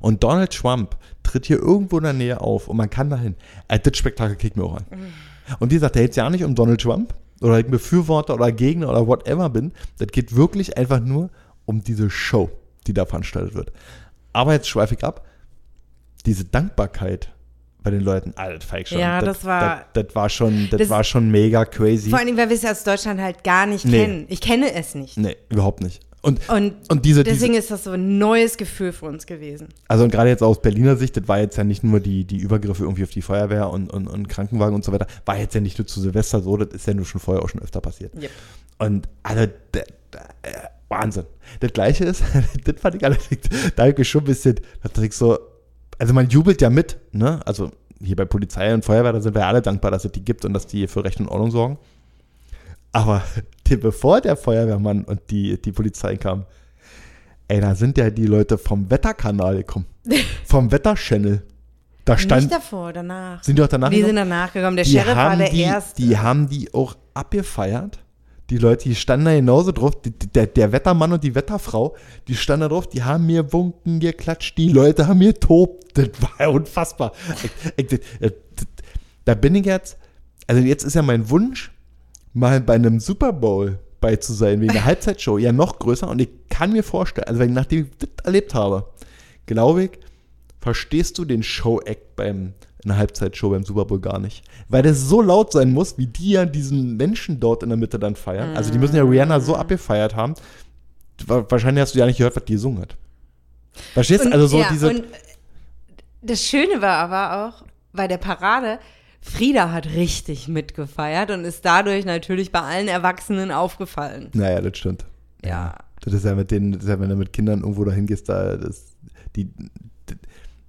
und Donald Trump tritt hier irgendwo in der Nähe auf und man kann dahin. Äh, das Spektakel kriegt mir auch an. Und wie gesagt, der geht ja nicht um Donald Trump oder ich Befürworter oder Gegner oder whatever bin. Das geht wirklich einfach nur um diese Show, die da veranstaltet wird. Aber jetzt schweife ich ab. Diese Dankbarkeit bei den Leuten, Alter, feig schon. Ja, das war- Das, das war schon, das, Das- war schon mega crazy. Vor allem, weil wir es ja aus Deutschland halt gar nicht Nee. kennen. Ich kenne es nicht. Nee, überhaupt nicht. Und, Und, und diese, deswegen diese ist das so ein neues Gefühl für uns gewesen. also und gerade jetzt aus Berliner Sicht, das war jetzt ja nicht nur die, die Übergriffe irgendwie auf die Feuerwehr und, und, und Krankenwagen und so weiter, war jetzt ja nicht nur zu Silvester so, das ist ja nur schon vorher auch schon öfter passiert. Yep. Und also, d- d- äh, Wahnsinn. Das Gleiche ist, das fand ich allerdings, da habe ich schon ein bisschen, da ich so, also man jubelt ja mit, ne? Also hier bei Polizei und Feuerwehr, da sind wir alle dankbar, dass es die gibt und dass die für Recht und Ordnung sorgen. Aber die, bevor der Feuerwehrmann und die, die Polizei kamen, ey, da sind ja die Leute vom Wetterkanal gekommen. vom Wetterchannel. Da stand, nicht davor, danach. sind die auch danach Wir sind danach gekommen. Der die Sheriff war der die, Erste. Die haben die auch abgefeiert. Die Leute, die standen da genauso drauf. Die, der, der Wettermann und die Wetterfrau, die standen da drauf, die haben mir Wunken geklatscht, die Leute haben mir tobt. Das war ja unfassbar. Ich, ich, das- das- da bin ich jetzt, also jetzt ist ja mein Wunsch, mal bei einem Super Bowl bei zu sein, wegen der Halbzeitshow, ja noch größer. Und ich kann mir vorstellen, also wenn, nachdem ich das erlebt habe, glaube ich, verstehst du den Show-Act beim in der Halbzeitshow beim Super Bowl gar nicht. Weil das so laut sein muss, wie die ja diesen Menschen dort in der Mitte dann feiern. Also die müssen ja Rihanna so abgefeiert haben. Wa- Wahrscheinlich hast du ja nicht gehört, was die gesungen hat. Verstehst du? Also so ja, diese. das Schöne war aber auch, bei der Parade, Frieda hat richtig mitgefeiert und ist dadurch natürlich bei allen Erwachsenen aufgefallen. naja, das stimmt. Ja. Das ist ja mit denen, das ist ja, wenn du mit Kindern irgendwo dahin gehst, da das, die, das,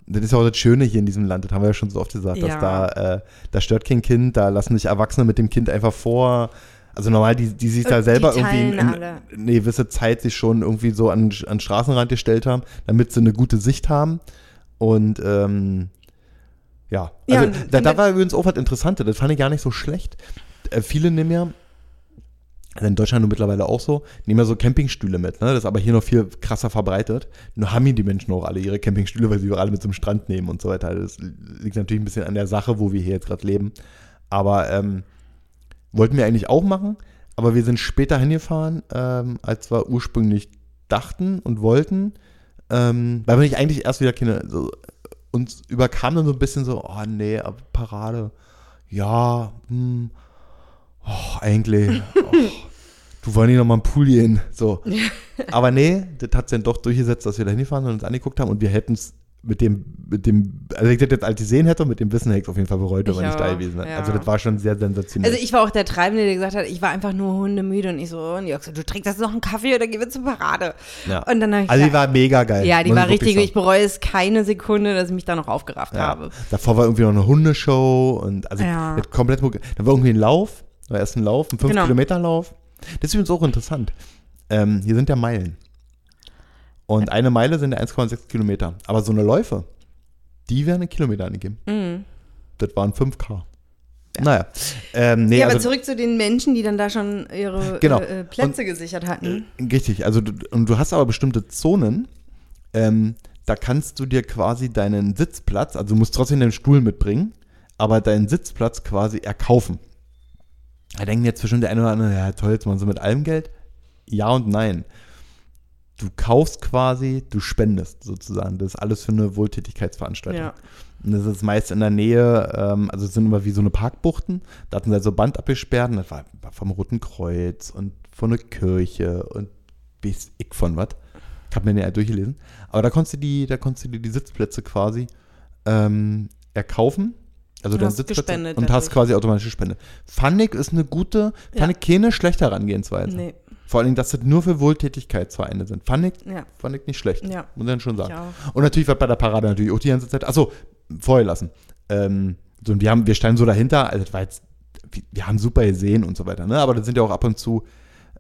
das ist ja auch das Schöne hier in diesem Land, das haben wir ja schon so oft gesagt, dass Ja. da, äh, da stört kein Kind, da lassen sich Erwachsene mit dem Kind einfach vor. Also normal, die, die sich da selber irgendwie in, in, eine gewisse Zeit sich schon irgendwie so an, an den Straßenrand gestellt haben, damit sie eine gute Sicht haben. Und ähm, ja, Ja, also und- da, da war übrigens auch was Interessantes, das fand ich gar nicht so schlecht. Äh, viele nehmen ja, also in Deutschland nur mittlerweile auch so, nehmen ja so Campingstühle mit, ne? Das ist aber hier noch viel krasser verbreitet. Nur haben hier die Menschen auch alle ihre Campingstühle, weil sie alle mit zum Strand nehmen und so weiter. Das liegt natürlich ein bisschen an der Sache, wo wir hier jetzt gerade leben. Aber ähm, wollten wir eigentlich auch machen, aber wir sind später hingefahren, ähm, als wir ursprünglich dachten und wollten, ähm, weil wir nicht eigentlich erst wieder keine, so, uns überkam dann so ein bisschen so, oh nee, Parade, ja, hm, oh, eigentlich, oh, du wollen nicht noch mal einen Pool gehen, so. Aber nee, das hat sich dann doch durchgesetzt, dass wir da hingefahren und uns angeguckt haben und wir hätten es mit dem, mit dem, also ich das jetzt als gesehen hätte, mit dem Wissen hätte ich es auf jeden Fall bereut, wenn Ich wir nicht da gewesen wären. ja. Also das war schon sehr sensationell. Also ich war auch der Treibende, der gesagt hat, ich war einfach nur hundemüde und ich so, und Jörg so, du trinkst jetzt noch einen Kaffee oder gehen wir zur Parade? ja. Und dann ich also die war mega geil. ja, die war richtig, ich bereue es keine Sekunde, dass ich mich da noch aufgerafft Ja. habe. Davor war irgendwie noch eine Hundeshow und also Ja. komplett. Dann war irgendwie ein Lauf, war erst ein Lauf, ein 5 Genau. Kilometer Lauf. Das ist übrigens auch interessant. Ähm, hier sind ja Meilen. Und eine Meile sind ja 1,6 Kilometer. Aber so eine Läufe, die werden einen Kilometer angegeben. Mhm. Das waren 5K. Naja. Ähm, nee, ja, aber also, zurück zu den Menschen, die dann da schon ihre Genau. äh, äh, Plätze gesichert hatten. Richtig, also du, und du hast aber bestimmte Zonen, ähm, da kannst du dir quasi deinen Sitzplatz, also du musst trotzdem deinen Stuhl mitbringen, aber deinen Sitzplatz quasi erkaufen. Da denken jetzt bestimmt der eine oder andere, ja toll, jetzt mal so mit allem Geld. Ja und nein. Du kaufst quasi, du spendest sozusagen. Das ist alles für eine Wohltätigkeitsveranstaltung. Ja. Und das ist meist in der Nähe, ähm, also es sind immer wie so eine Parkbuchten. Da hatten sie halt so Band abgesperrt und das war, war vom Roten Kreuz und von der Kirche und weiß ich von was. Ich habe mir den ja durchgelesen. Aber da konntest du die, da konntest du dir die Sitzplätze quasi ähm, erkaufen. Also hast Sitzplatz gespendet und hast dadurch. quasi automatische Spende. Fand ich ist eine gute, fand Ja. ich keine schlechte Herangehensweise. Nee. Vor allen Dingen, dass das nur für Wohltätigkeitsvereine sind. Fand ich, Ja. fand ich nicht schlecht. Ja. Muss ich dann schon sagen. Ich. Und natürlich war bei der Parade natürlich auch die ganze Zeit, achso, vorher lassen. Ähm, so, und wir, haben, wir standen so dahinter, also das war jetzt, wir, wir haben super gesehen und so weiter, ne? aber da sind ja auch ab und zu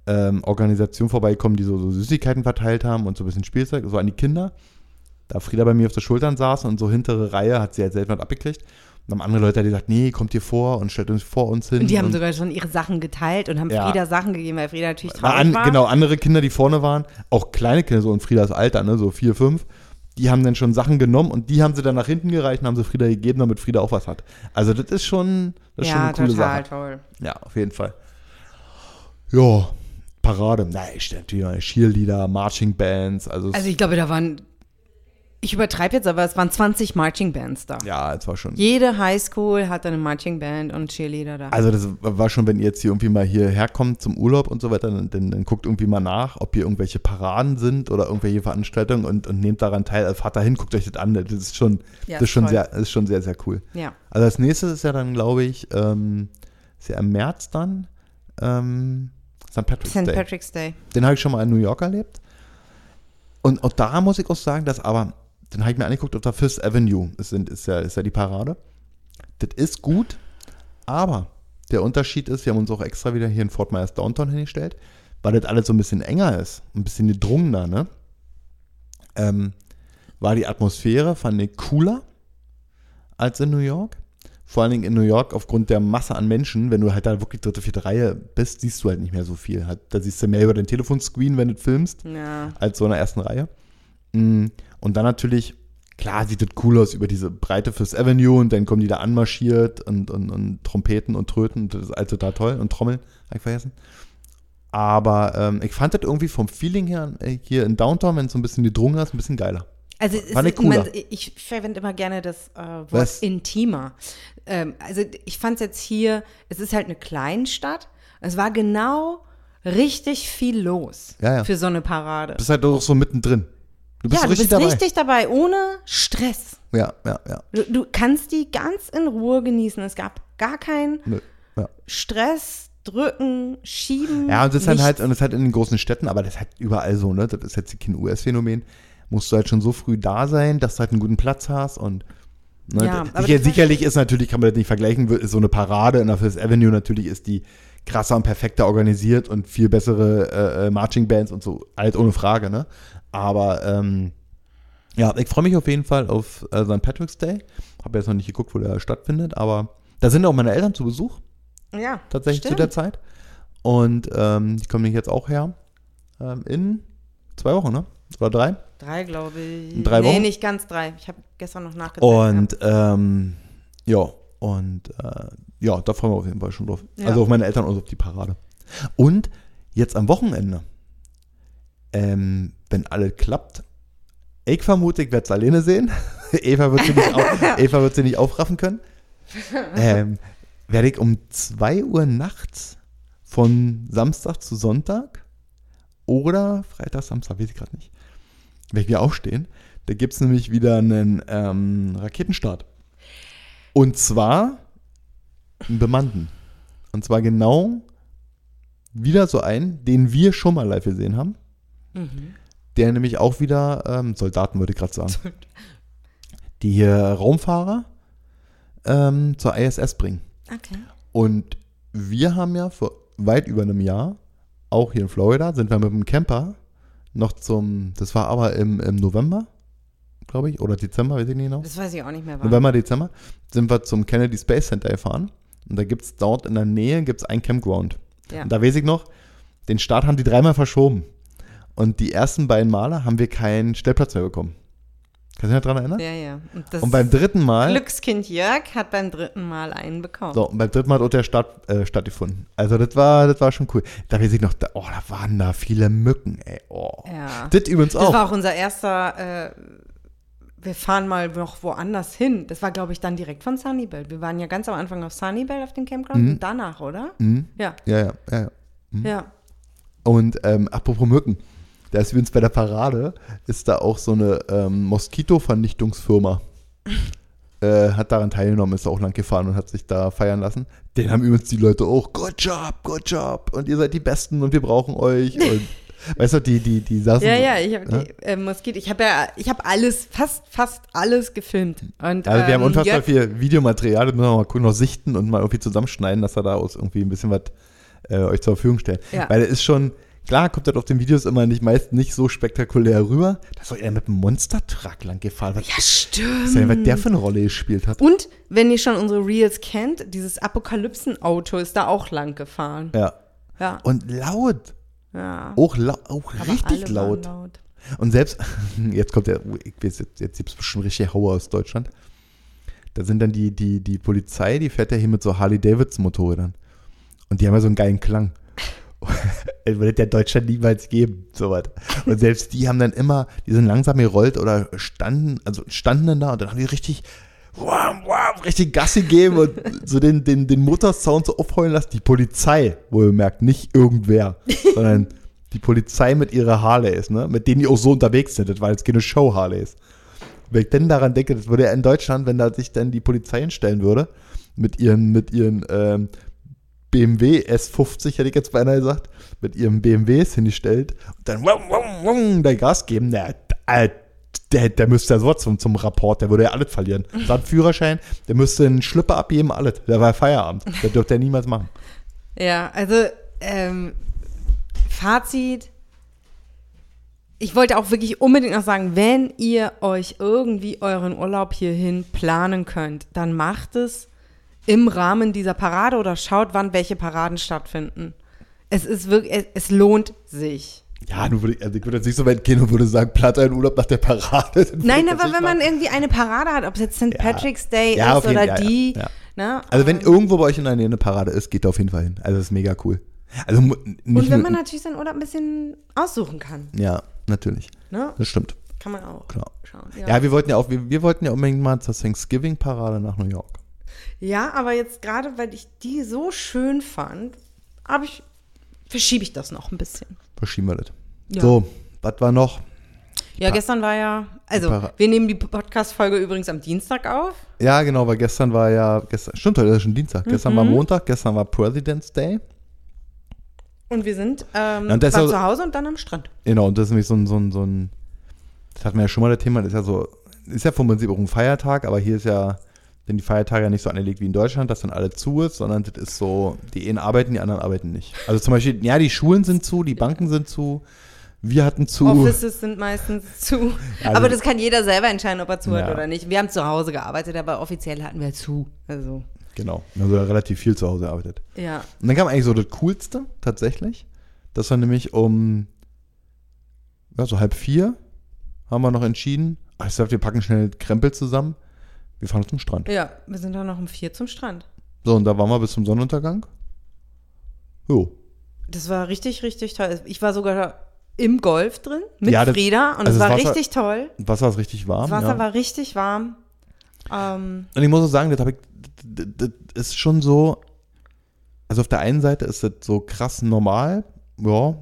ähm, Organisationen vorbeigekommen, die so, so Süßigkeiten verteilt haben und so ein bisschen Spielzeug, so an die Kinder. Da Frieda bei mir auf der Schultern saß und so hintere Reihe hat sie halt selten abgekriegt. Und haben andere Leute die gesagt, nee, kommt hier vor und stellt uns vor uns hin. Und die haben sogar schon ihre Sachen geteilt und haben Ja. Frieda Sachen gegeben, weil Frieda natürlich Na, traurig an, war. Genau, andere Kinder, die vorne waren, auch kleine Kinder, so in Friedas Alter, ne, so vier, fünf, die haben dann schon Sachen genommen und die haben sie dann nach hinten gereicht und haben sie Frieda gegeben, damit Frieda auch was hat. Also das ist schon, das ist schon ja, eine coole total Sache. toll. Ja, auf jeden Fall. Ja, Parade. Na, ich stelle natürlich Cheerleader, Marching Bands, also, Also ich glaube, da waren, ich übertreibe jetzt, aber es waren 20 Marching Bands da. ja, es war schon. Jede Highschool hat eine Marching Band und Cheerleader da. Also das war schon, wenn ihr jetzt hier irgendwie mal hierher kommt zum Urlaub und so weiter, dann, dann, dann guckt irgendwie mal nach, ob hier irgendwelche Paraden sind oder irgendwelche Veranstaltungen und, und nehmt daran teil. Also fahrt da hin, guckt euch das an. Das ist schon, Ja, das ist schon toll. sehr, das ist schon sehr, sehr cool. ja. Also das nächste ist ja dann, glaube ich, ähm, ist ja im März dann ähm, St. Patrick's St. Day. Patrick's Day. Den habe ich schon mal in New York erlebt. Und auch da muss ich auch sagen, dass aber, den habe ich mir angeguckt auf der Fifth Avenue, ist, sind- ist, ja, ist ja die Parade. Das ist gut, aber der Unterschied ist, wir haben uns auch extra wieder hier in Fort Myers Downtown hingestellt, weil das alles so ein bisschen enger ist, ein bisschen gedrungener, ne? Ähm, war die Atmosphäre, fand ich cooler als in New York. Vor allen Dingen in New York aufgrund der Masse an Menschen, wenn du halt da wirklich dritte, vierte Reihe bist, siehst du halt nicht mehr so viel. Halt, da siehst du mehr über den Telefonscreen, wenn du filmst, Ja. als so in der ersten Reihe. Mm, Und dann natürlich, klar sieht das cool aus über diese breite Fifth Avenue und dann kommen die da anmarschiert und, und, und Trompeten und Tröten, das ist alles total toll und Trommeln, habe ich vergessen. Aber ähm, ich fand das irgendwie vom Feeling her äh, hier in Downtown, wenn es so ein bisschen gedrungen ist, ein bisschen geiler. Also Fand ich man, ich verwende immer gerne das äh, Wort Was? intimer. Ähm, also ich fand es jetzt hier, es ist halt eine Kleinstadt. Es war genau richtig viel los Ja, ja. für so eine Parade. Du bist halt auch so mittendrin. Du bist ja, so du richtig bist dabei. richtig dabei, ohne Stress. Ja, ja, ja. Du, du kannst die ganz in Ruhe genießen. Es gab gar keinen ja. Stress, drücken, schieben. Ja, und das ist dann halt, und das ist halt in den großen Städten, aber das ist halt überall so, ne? Das ist jetzt kein US-Phänomen. Musst du halt schon so früh da sein, dass du halt einen guten Platz hast und ne, Ja, sicher, das- sicherlich ist natürlich, kann man das nicht vergleichen, ist so eine Parade in der Fifth Avenue natürlich ist die krasser und perfekter organisiert und viel bessere äh, äh, Marching Bands und so, halt ohne Frage, ne? Aber ähm, ja, ich freue mich auf jeden Fall auf äh, St. Patrick's Day. Habe jetzt noch nicht geguckt, wo der stattfindet, aber da sind auch meine Eltern zu Besuch ja, tatsächlich zu stimmt. der Zeit. Und ähm, die kommen jetzt auch her. Ähm, in zwei Wochen, ne? Oder drei. Drei, glaube ich. In drei Nee, Wochen? nicht ganz drei. Ich habe gestern noch nachgedacht. Und ähm, ja, und äh, ja, da freuen wir auf jeden Fall schon drauf. Ja. Also auf meine Eltern und auf die Parade. Und jetzt am Wochenende, ähm, wenn alles klappt, ich vermute, ich werde es alleine sehen. Eva wird sie nicht, auf, Eva wird sie nicht aufraffen können. Ähm, werde ich um 2 Uhr nachts von Samstag zu Sonntag oder Freitag, Samstag, weiß ich gerade nicht, werde ich wieder aufstehen. Da gibt es nämlich wieder einen ähm, Raketenstart. Und zwar einen bemannten. Und zwar genau wieder so einen, den wir schon mal live gesehen haben. Mhm. Der nämlich auch wieder, ähm, Soldaten würde ich gerade sagen, die hier Raumfahrer ähm, zur ISS bringen. Okay. Und wir haben ja vor weit über einem Jahr, auch hier in Florida, sind wir mit dem Camper noch zum, das war aber im, im November, glaube ich, oder Dezember, weiß ich nicht genau. Das weiß ich auch nicht mehr. Wann. November, Dezember, sind wir zum Kennedy Space Center gefahren. Und da gibt es dort in der Nähe gibt's ein Campground. Ja. Und da weiß ich noch, den Start haben die dreimal verschoben. Und die ersten beiden Male haben wir keinen Stellplatz mehr bekommen. Kannst du dich noch dran erinnern? Ja, ja. Und, das Und beim dritten Mal, Glückskind Jörg hat beim dritten Mal einen bekommen. so, und beim dritten Mal hat auch der Start äh, stattgefunden. Also das war, das war schon cool. Da weiß ich noch, da, oh, da waren da viele Mücken, ey. Oh. Ja. Das übrigens Das auch. war auch unser erster, äh, wir fahren mal noch woanders hin. Das war, glaube ich, dann direkt von Sunnybell. Wir waren ja ganz am Anfang auf Sunnybell auf dem Campground und danach, oder? Mhm. Ja, Ja, ja, ja, ja. ja. Und ähm, apropos Mücken, da ist übrigens bei der Parade, ist da auch so eine ähm, Moskito-Vernichtungsfirma. äh, hat daran teilgenommen, ist auch lang gefahren und hat sich da feiern lassen. Den haben übrigens die Leute auch, good job, good job. Und ihr seid die Besten und wir brauchen euch. Und weißt du, die, die, die saßen. Ja, ja, ich habe die äh, Moskito, ich habe ja, ich habe alles, fast, fast alles gefilmt. Und, Also wir haben ähm, unfassbar Jörg- viel Videomaterial, das müssen wir mal gucken, noch sichten und mal irgendwie zusammenschneiden, dass wir daraus irgendwie ein bisschen was äh, euch zur Verfügung stellen. Ja. Weil es ist schon, klar kommt das auf den Videos immer nicht meist nicht so spektakulär rüber. Da ist doch eher mit einem Monster-Truck lang gefahren. Was, Ja, stimmt. denn, was der für eine Rolle gespielt hat. Und wenn ihr schon unsere Reels kennt, dieses Apokalypsen-Auto ist da auch lang gefahren. Ja. Ja. Und laut. Ja. Auch, auch Aber richtig laut. laut. Und selbst, jetzt kommt der, ich weiß, jetzt, jetzt gibt es bestimmt richtig Hauer aus Deutschland. Da sind dann die, die, die Polizei, die fährt ja hier mit so Harley-Davidson-Motorrädern. Und die haben ja so einen geilen Klang. Das würde der Deutschland niemals geben, sowas. Und selbst die haben dann immer, die sind langsam gerollt oder standen, also standen dann da und dann haben die richtig, wow, wow, richtig Gas gegeben und so den, den, den Motorsound so aufheulen lassen. Die Polizei, wohlgemerkt, nicht irgendwer, sondern die Polizei mit ihrer Harleys, ne? mit denen die auch so unterwegs sind, war jetzt keine Show-Harleys. Wenn ich denn daran denke, das würde ja in Deutschland, wenn da sich dann die Polizei hinstellen würde, mit ihren, mit ihren ähm, BMW S50, hätte ich jetzt beinahe gesagt, mit ihrem BMWs hingestellt und dann wum, wum, wum, da Gas geben, der, der, der, müsste ja sofort zum, zum Rapport, der würde ja alles verlieren. So einen Führerschein, der müsste einen Schlüpper abgeben, alles. Der war Feierabend. Der dürfte er niemals machen. Ja, also ähm, Fazit. Ich wollte auch wirklich unbedingt noch sagen, wenn ihr euch irgendwie euren Urlaub hierhin planen könnt, dann macht es im Rahmen dieser Parade oder schaut, wann welche Paraden stattfinden. Es ist wirklich, es, es lohnt sich. Ja, würde ich, also ich würde jetzt nicht so weit gehen und würde sagen, platt einen Urlaub nach der Parade. Nein, aber wenn man machen. irgendwie eine Parade hat, ob es jetzt St. Ja. Patrick's Day Ja, ist jeden- oder ja, ja, die, ja. Ne? Also wenn irgendwo bei euch in der Nähe eine Parade ist, geht da auf jeden Fall hin. Also das ist mega cool. Also Und wenn man natürlich seinen Urlaub ein bisschen aussuchen kann, Ja, natürlich. ne? Das stimmt. kann man auch Klar. schauen. Ja, wir wollten ja auch, wir, wir wollten ja unbedingt mal zur Thanksgiving-Parade nach New York. Ja, aber jetzt gerade, weil ich die so schön fand, habe ich, verschiebe ich das noch ein bisschen. Verschieben wir das. Ja. So, was war noch? Ja, Pa- gestern war ja, also wir nehmen die Podcast-Folge übrigens am Dienstag auf. Ja, genau, weil gestern war ja, gestern, stimmt, heute ist schon Dienstag. Gestern Mhm. war Montag, gestern war President's Day. Und wir sind ähm, Ja, ist zu Hause und dann am Strand. Genau, und das ist nämlich so ein, so ein, so ein, das hatten wir ja schon mal das Thema, das ist ja so, ist ja vom Prinzip auch ein Feiertag, aber hier ist ja, sind die Feiertage ja nicht so angelegt wie in Deutschland, dass dann alle zu ist, sondern das ist so, die einen arbeiten, die anderen arbeiten nicht. Also zum Beispiel, ja, die Schulen sind zu, die Banken sind zu, wir hatten zu. Offices sind meistens zu. Also- aber das kann jeder selber entscheiden, ob er zu hat Ja. oder nicht. Wir haben zu Hause gearbeitet, aber offiziell hatten wir zu. Also, Genau, also relativ viel zu Hause arbeitet. ja. Und dann kam eigentlich so das Coolste, tatsächlich. Das war nämlich um, ja, so halb vier haben wir noch entschieden, ach, ich sag, wir packen schnell Krempel zusammen, wir fahren zum Strand. Ja, wir sind dann noch um vier zum Strand. So, und da waren wir bis zum Sonnenuntergang. Jo. Das war richtig, richtig toll. Ich war sogar im Golf drin mit Ja, das- Frieda und also es war Wasser- richtig toll. Wasser ist richtig warm. Das Wasser ja. war richtig warm. Ähm, Und ich muss auch sagen, das, ich, das, das ist schon so, also auf der einen Seite ist das so krass normal. Ja,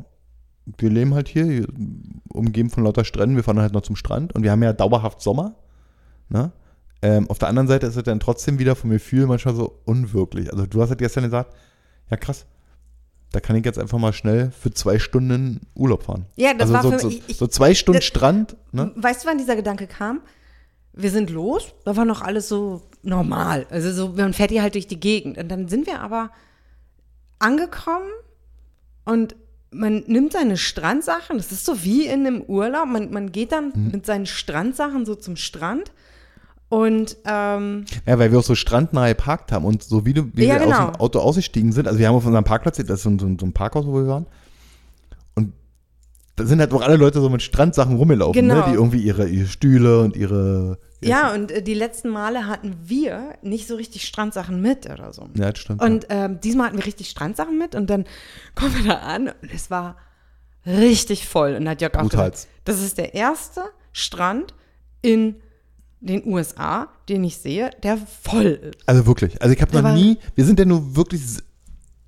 wir leben halt hier, hier, umgeben von lauter Stränden, wir fahren halt noch zum Strand und wir haben ja dauerhaft Sommer. Ne? Ähm, auf der anderen Seite ist es dann trotzdem wieder vom Gefühl manchmal so unwirklich. Also du hast halt gestern gesagt, ja krass, da kann ich jetzt einfach mal schnell für zwei Stunden Urlaub fahren. Ja, das also war so, für so, ich- ich- so zwei Stunden das- Strand, ne? Weißt du, wann dieser Gedanke kam? Wir sind los, da war noch alles so normal. Also so, man fährt hier halt durch die Gegend. Und dann sind wir aber angekommen und man nimmt seine Strandsachen, das ist so wie in einem Urlaub, man, man geht dann Mhm. mit seinen Strandsachen so zum Strand und ähm, Ja, weil wir auch so strandnah geparkt haben und so wie, du, wie Ja, wir genau. aus dem Auto ausgestiegen sind, also wir haben auf unserem Parkplatz, das ist so ein, so so ein Parkhaus, wo wir waren, und da sind halt auch alle Leute so mit Strandsachen rumgelaufen, Genau. ne? die irgendwie ihre, ihre Stühle und ihre. Ja, und äh, die letzten Male hatten wir nicht so richtig Strandsachen mit oder so. Ja, das stimmt. Und ähm, diesmal hatten wir richtig Strandsachen mit und dann kommen wir da an und es war richtig voll. Und hat Jörg auch Brutalst. gesagt, das ist der erste Strand in den USA, den ich sehe, der voll ist. Also wirklich. Also ich habe noch nie, wir sind ja nur wirklich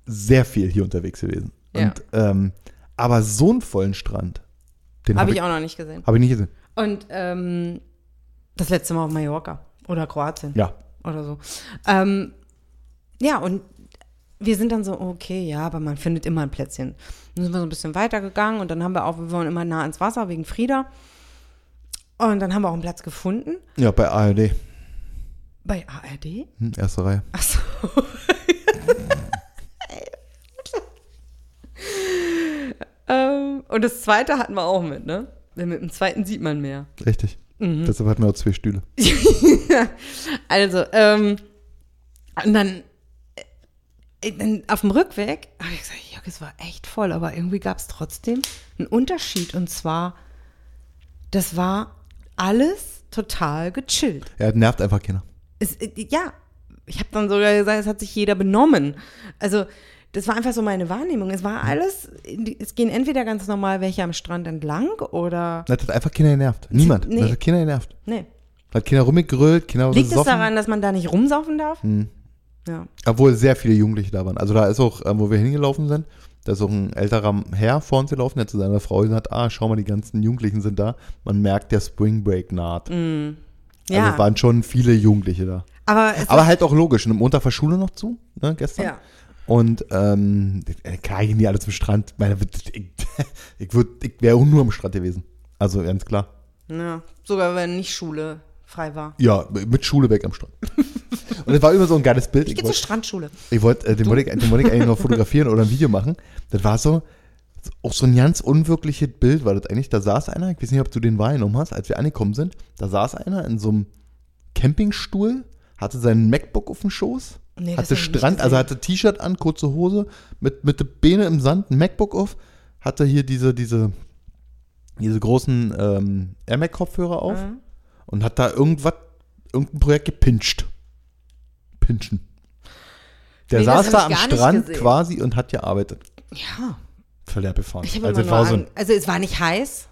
sehr viel hier unterwegs gewesen. Ja. Und, ähm, aber so einen vollen Strand, den Habe habe ich ich, auch noch nicht gesehen. hab ich nicht gesehen. Und ähm, das letzte Mal auf Mallorca oder Kroatien. Ja. oder so. Ähm, ja, und wir sind dann so, okay, ja, aber man findet immer ein Plätzchen. Dann sind wir so ein bisschen weitergegangen und dann haben wir auch, wir wollen immer nah ans Wasser wegen Frieda. Und dann haben wir auch einen Platz gefunden. Ja, bei ARD. Bei ARD? Hm, erste Reihe. Achso. ähm, und das zweite hatten wir auch mit, ne? Denn Mit dem zweiten sieht man mehr. Richtig. Mhm. Deshalb hatten wir auch zwei Stühle. also, ähm, und dann, äh, dann auf dem Rückweg habe ich gesagt, Jörg, es war echt voll, aber irgendwie gab es trotzdem einen Unterschied. Und zwar, das war alles total gechillt. Ja, nervt einfach keiner. Es, ja, ich habe dann sogar gesagt, es hat sich jeder benommen. Also, das war einfach so meine Wahrnehmung. Es war alles, es gehen entweder ganz normal welche am Strand entlang oder. Das hat einfach keiner genervt. Niemand. Nee. Das hat keiner genervt. Nee. Hat keiner rumgegrölt, keiner Liegt es besoffen. daran, dass man da nicht rumsaufen darf? Hm. Ja. Obwohl sehr viele Jugendliche da waren. Also da ist auch, ähm, wo wir hingelaufen sind, da ist auch ein älterer Herr vor uns gelaufen, der zu seiner Frau gesagt, ah, schau mal, die ganzen Jugendlichen sind da. Man merkt, der Spring Break naht. Mhm. Also Ja, es waren schon viele Jugendliche da. aber Aber halt auch logisch. Und Montag war Schule noch zu, ne, gestern. Ja. Und ähm, äh, klar gehen die alle zum Strand. Meine, ich ich, ich wäre auch nur am Strand gewesen. Also ganz klar. Ja, sogar wenn nicht Schule frei war. Ja, mit Schule weg am Strand. Und es war immer so ein geiles Bild. Ich Ich gehe zur wollte Strandschule. Ich wollte, äh, den wollte ich, den wollte ich eigentlich noch fotografieren oder ein Video machen. Das war so, auch so ein ganz unwirkliches Bild war das eigentlich. Da saß einer, ich weiß nicht, ob du den wahrgenommen hast, als wir angekommen sind, da saß einer in so einem Campingstuhl, hatte seinen MacBook auf dem Schoß, Nee, das hatte Strand, also hatte T-Shirt an, kurze Hose, mit, mit der Beine im Sand, ein MacBook auf, hatte hier diese, diese, diese großen ähm, AirMac-Kopfhörer auf Mhm. Und hat da irgendwas, irgendein Projekt gepinscht. Pinschen. Der Nee, saß da am Strand quasi und hat gearbeitet. Ja, Verlehr befahren. ich habe Also, war so also es war nicht heiß.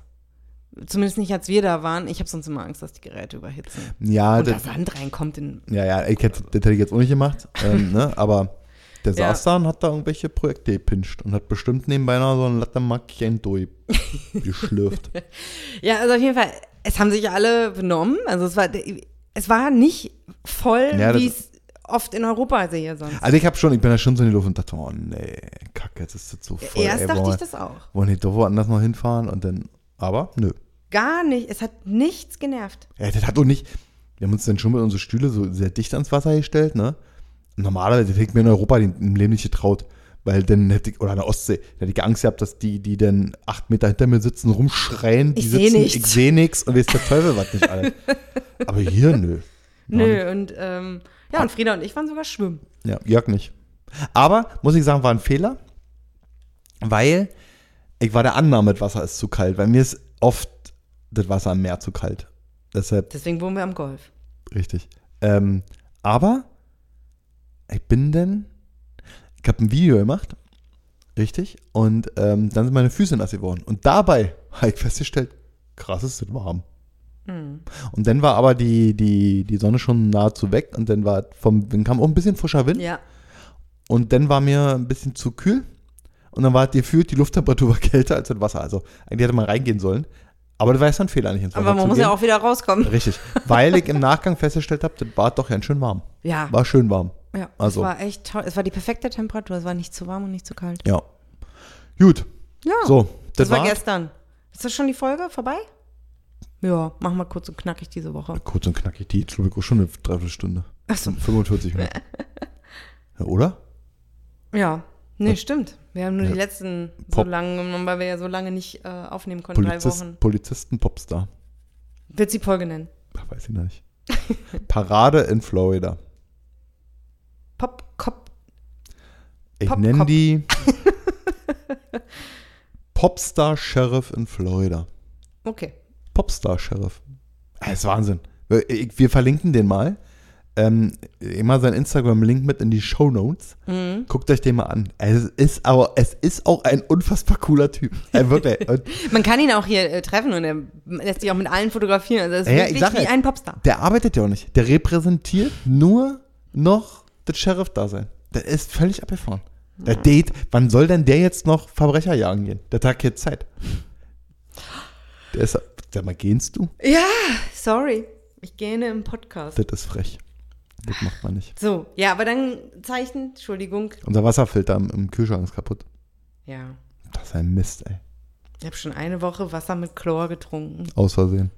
Zumindest nicht, als wir da waren. Ich habe sonst immer Angst, dass die Geräte überhitzen. ja, Und da das, Sand reinkommt in. ja, ja, ich hätte, das hätte ich jetzt auch nicht gemacht, ähm, ne, aber der Ja. saß da und hat da irgendwelche Projekte gepinscht und hat bestimmt nebenbei noch so ein Latte Macchiato geschlürft. Ja, also auf jeden Fall, es haben sich alle benommen. Also es war, es war nicht voll, Ja, wie es oft in Europa sehe sonst. Also ich habe schon, ich bin da schon so in die Luft und dachte, oh nee, kacke, jetzt ist das so voll. Erst ey, dachte wollen ich das auch. Wollen die doch woanders noch hinfahren und dann, aber nö. Gar nicht. Es hat nichts genervt. Ja, das hat doch nicht. Wir haben uns dann schon mit unseren Stühle so sehr dicht ans Wasser gestellt, ne? Normalerweise hätte ich mir in Europa den, im Leben nicht getraut. Weil dann hätte ich, oder an der Ostsee, da hätte ich Angst gehabt, dass die, die dann acht Meter hinter mir sitzen, rumschreien, die Ich seh sitzen, nichts. ich sehe nichts und weiß der Teufel was nicht alles. Aber hier, nö. Nö, und ähm, ja, und Frieda und ich waren sogar schwimmen. Ja, Jörg nicht. Aber, muss ich sagen, war ein Fehler, weil ich war der Annahme, das Wasser ist zu kalt, weil mir ist oft das Wasser am Meer zu kalt. Deshalb Deswegen wohnen wir am Golf. Richtig. Ähm, aber ich bin denn, ich habe ein Video gemacht, richtig, und ähm, dann sind meine Füße nass geworden. Und dabei habe ich festgestellt, krass, ist das warm. Hm. Und dann war aber die, die, die Sonne schon nahezu weg und dann war vom, dann kam auch ein bisschen frischer Wind Ja. und dann war mir ein bisschen zu kühl und dann war gefühlt die Lufttemperatur war kälter als das Wasser. Also eigentlich hätte man reingehen sollen. Aber das war jetzt ein Fehler, nicht ins Wasser Aber man muss gehen. ja auch wieder rauskommen. Richtig. Weil ich im Nachgang festgestellt habe, das war doch ganz schön warm. Ja. War schön warm. Ja, Also- es war echt toll. Es war die perfekte Temperatur. Es war nicht zu warm und nicht zu kalt. Ja. Gut. Ja, So, das, das, war gestern. Ist das schon die Folge vorbei? Ja, machen wir kurz und knackig diese Woche. Kurz und knackig, die ich schon eine Dreiviertelstunde. Achso, 45 Minuten. ja, oder? ja. Nee, stimmt. Wir haben nur Ja. die letzten so Pop. lange, weil wir ja so lange nicht äh, aufnehmen konnten, drei Polizist, Wochen. Polizisten, Popstar. Wird sie Folge nennen? Ach, weiß ich nicht. Parade in Florida. Pop, Cop. Ich nenne die Popstar-Sheriff in Florida. Okay. Popstar-Sheriff. Das ist Wahnsinn. Wir, verlinken den mal. Ähm, immer seinen Instagram-Link mit in die Show Notes. Mhm. Guckt euch den mal an. Es ist aber, es ist auch ein unfassbar cooler Typ. Äh, wirklich. Man kann ihn auch hier äh, treffen und er lässt sich auch mit allen fotografieren. Also das ist Ja, ja, wirklich ich sag wie ja. ein Popstar. der arbeitet ja auch nicht. Der repräsentiert nur noch das Sheriff-Dasein. Der ist völlig abgefahren. Der Date, wann soll denn der jetzt noch Verbrecher jagen gehen? Der Tag jetzt Zeit. Der ist, sag mal, gehst du? Ja, sorry. Ich gähne im Podcast. Das ist frech. Das macht man nicht. So, ja, aber dann Zeichen, Entschuldigung. Unser Wasserfilter im, im Kühlschrank ist kaputt. Ja, Das ist ein Mist, ey. ich habe schon eine Woche Wasser mit Chlor getrunken. Aus Versehen.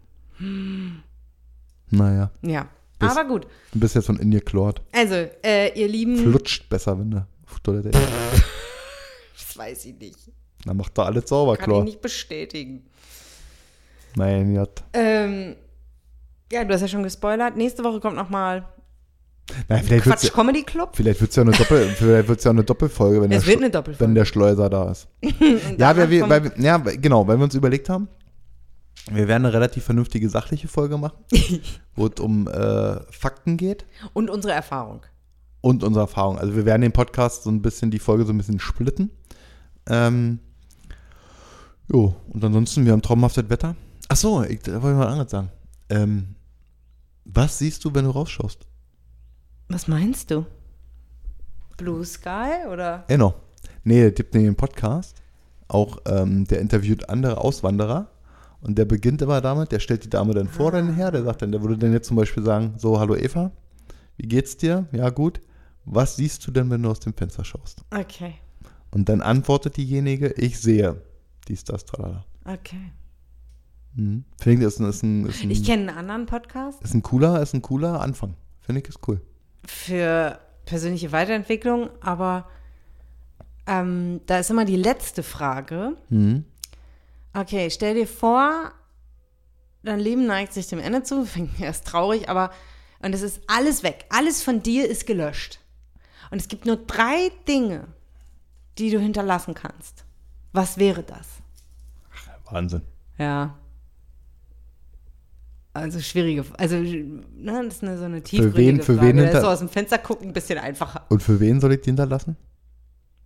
Naja, Ja, Das- aber gut. du bist jetzt von in dir klort. Also, äh, ihr Lieben, Flutscht besser, wenn du auf Toilette ist. das weiß ich nicht. Dann macht doch alles sauber, Kann ich Chlor. nicht bestätigen. Mein Gott. Ähm, ja, du hast ja schon gespoilert. Nächste Woche kommt nochmal Nein, vielleicht wird's, Quatsch ja, Comedy Club. vielleicht wird's ja eine Doppel, vielleicht wird's ja eine Doppelfolge, wenn der, Es wird Sch- eine Doppelfolge. wenn der Schleuser da ist. Ja, weil wir, weil, wir- ja, genau, weil wir uns überlegt haben, wir werden eine relativ vernünftige, sachliche Folge machen, wo es um äh, Fakten geht und unsere Erfahrung. und unsere Erfahrung. Also wir werden den Podcast so ein bisschen, die Folge so ein bisschen splitten. Ähm, jo, und ansonsten, wir haben traumhaftes Wetter. Ach so, ich da wollte ich mal anderes sagen. Ähm, was siehst du, wenn du rausschaust? Was meinst du? Blue Sky oder? Enno. Nee, der gibt den Podcast. Auch ähm, der interviewt andere Auswanderer. Und der beginnt immer damit, der stellt die Dame dann vor dann her, der sagt dann, der würde dann jetzt zum Beispiel sagen, so, hallo Eva, wie geht's dir? Ja, gut. Was siehst du denn, wenn du aus dem Fenster schaust? Okay, Und dann antwortet diejenige, ich sehe dies, das, tralala. okay. Mhm. Finde ich, das ist ein, ist ein, ist ein, Ich kenne einen anderen Podcast ist ein cooler, ist ein cooler Anfang. Finde ich, ist cool. für persönliche Weiterentwicklung, aber ähm, da ist immer die letzte Frage. Mhm. Okay, stell dir vor, dein Leben neigt sich dem Ende zu, fängt erst traurig, aber und es ist alles weg. Alles von dir ist gelöscht. Und es gibt nur drei Dinge, die du hinterlassen kannst. Was wäre das? Wahnsinn. Ja. Also schwierige, also ne, das ist eine, so eine tiefgründige wen- für Frage. wen Da ist hinter- so aus dem Fenster gucken ein bisschen einfacher. Und für wen soll ich die hinterlassen?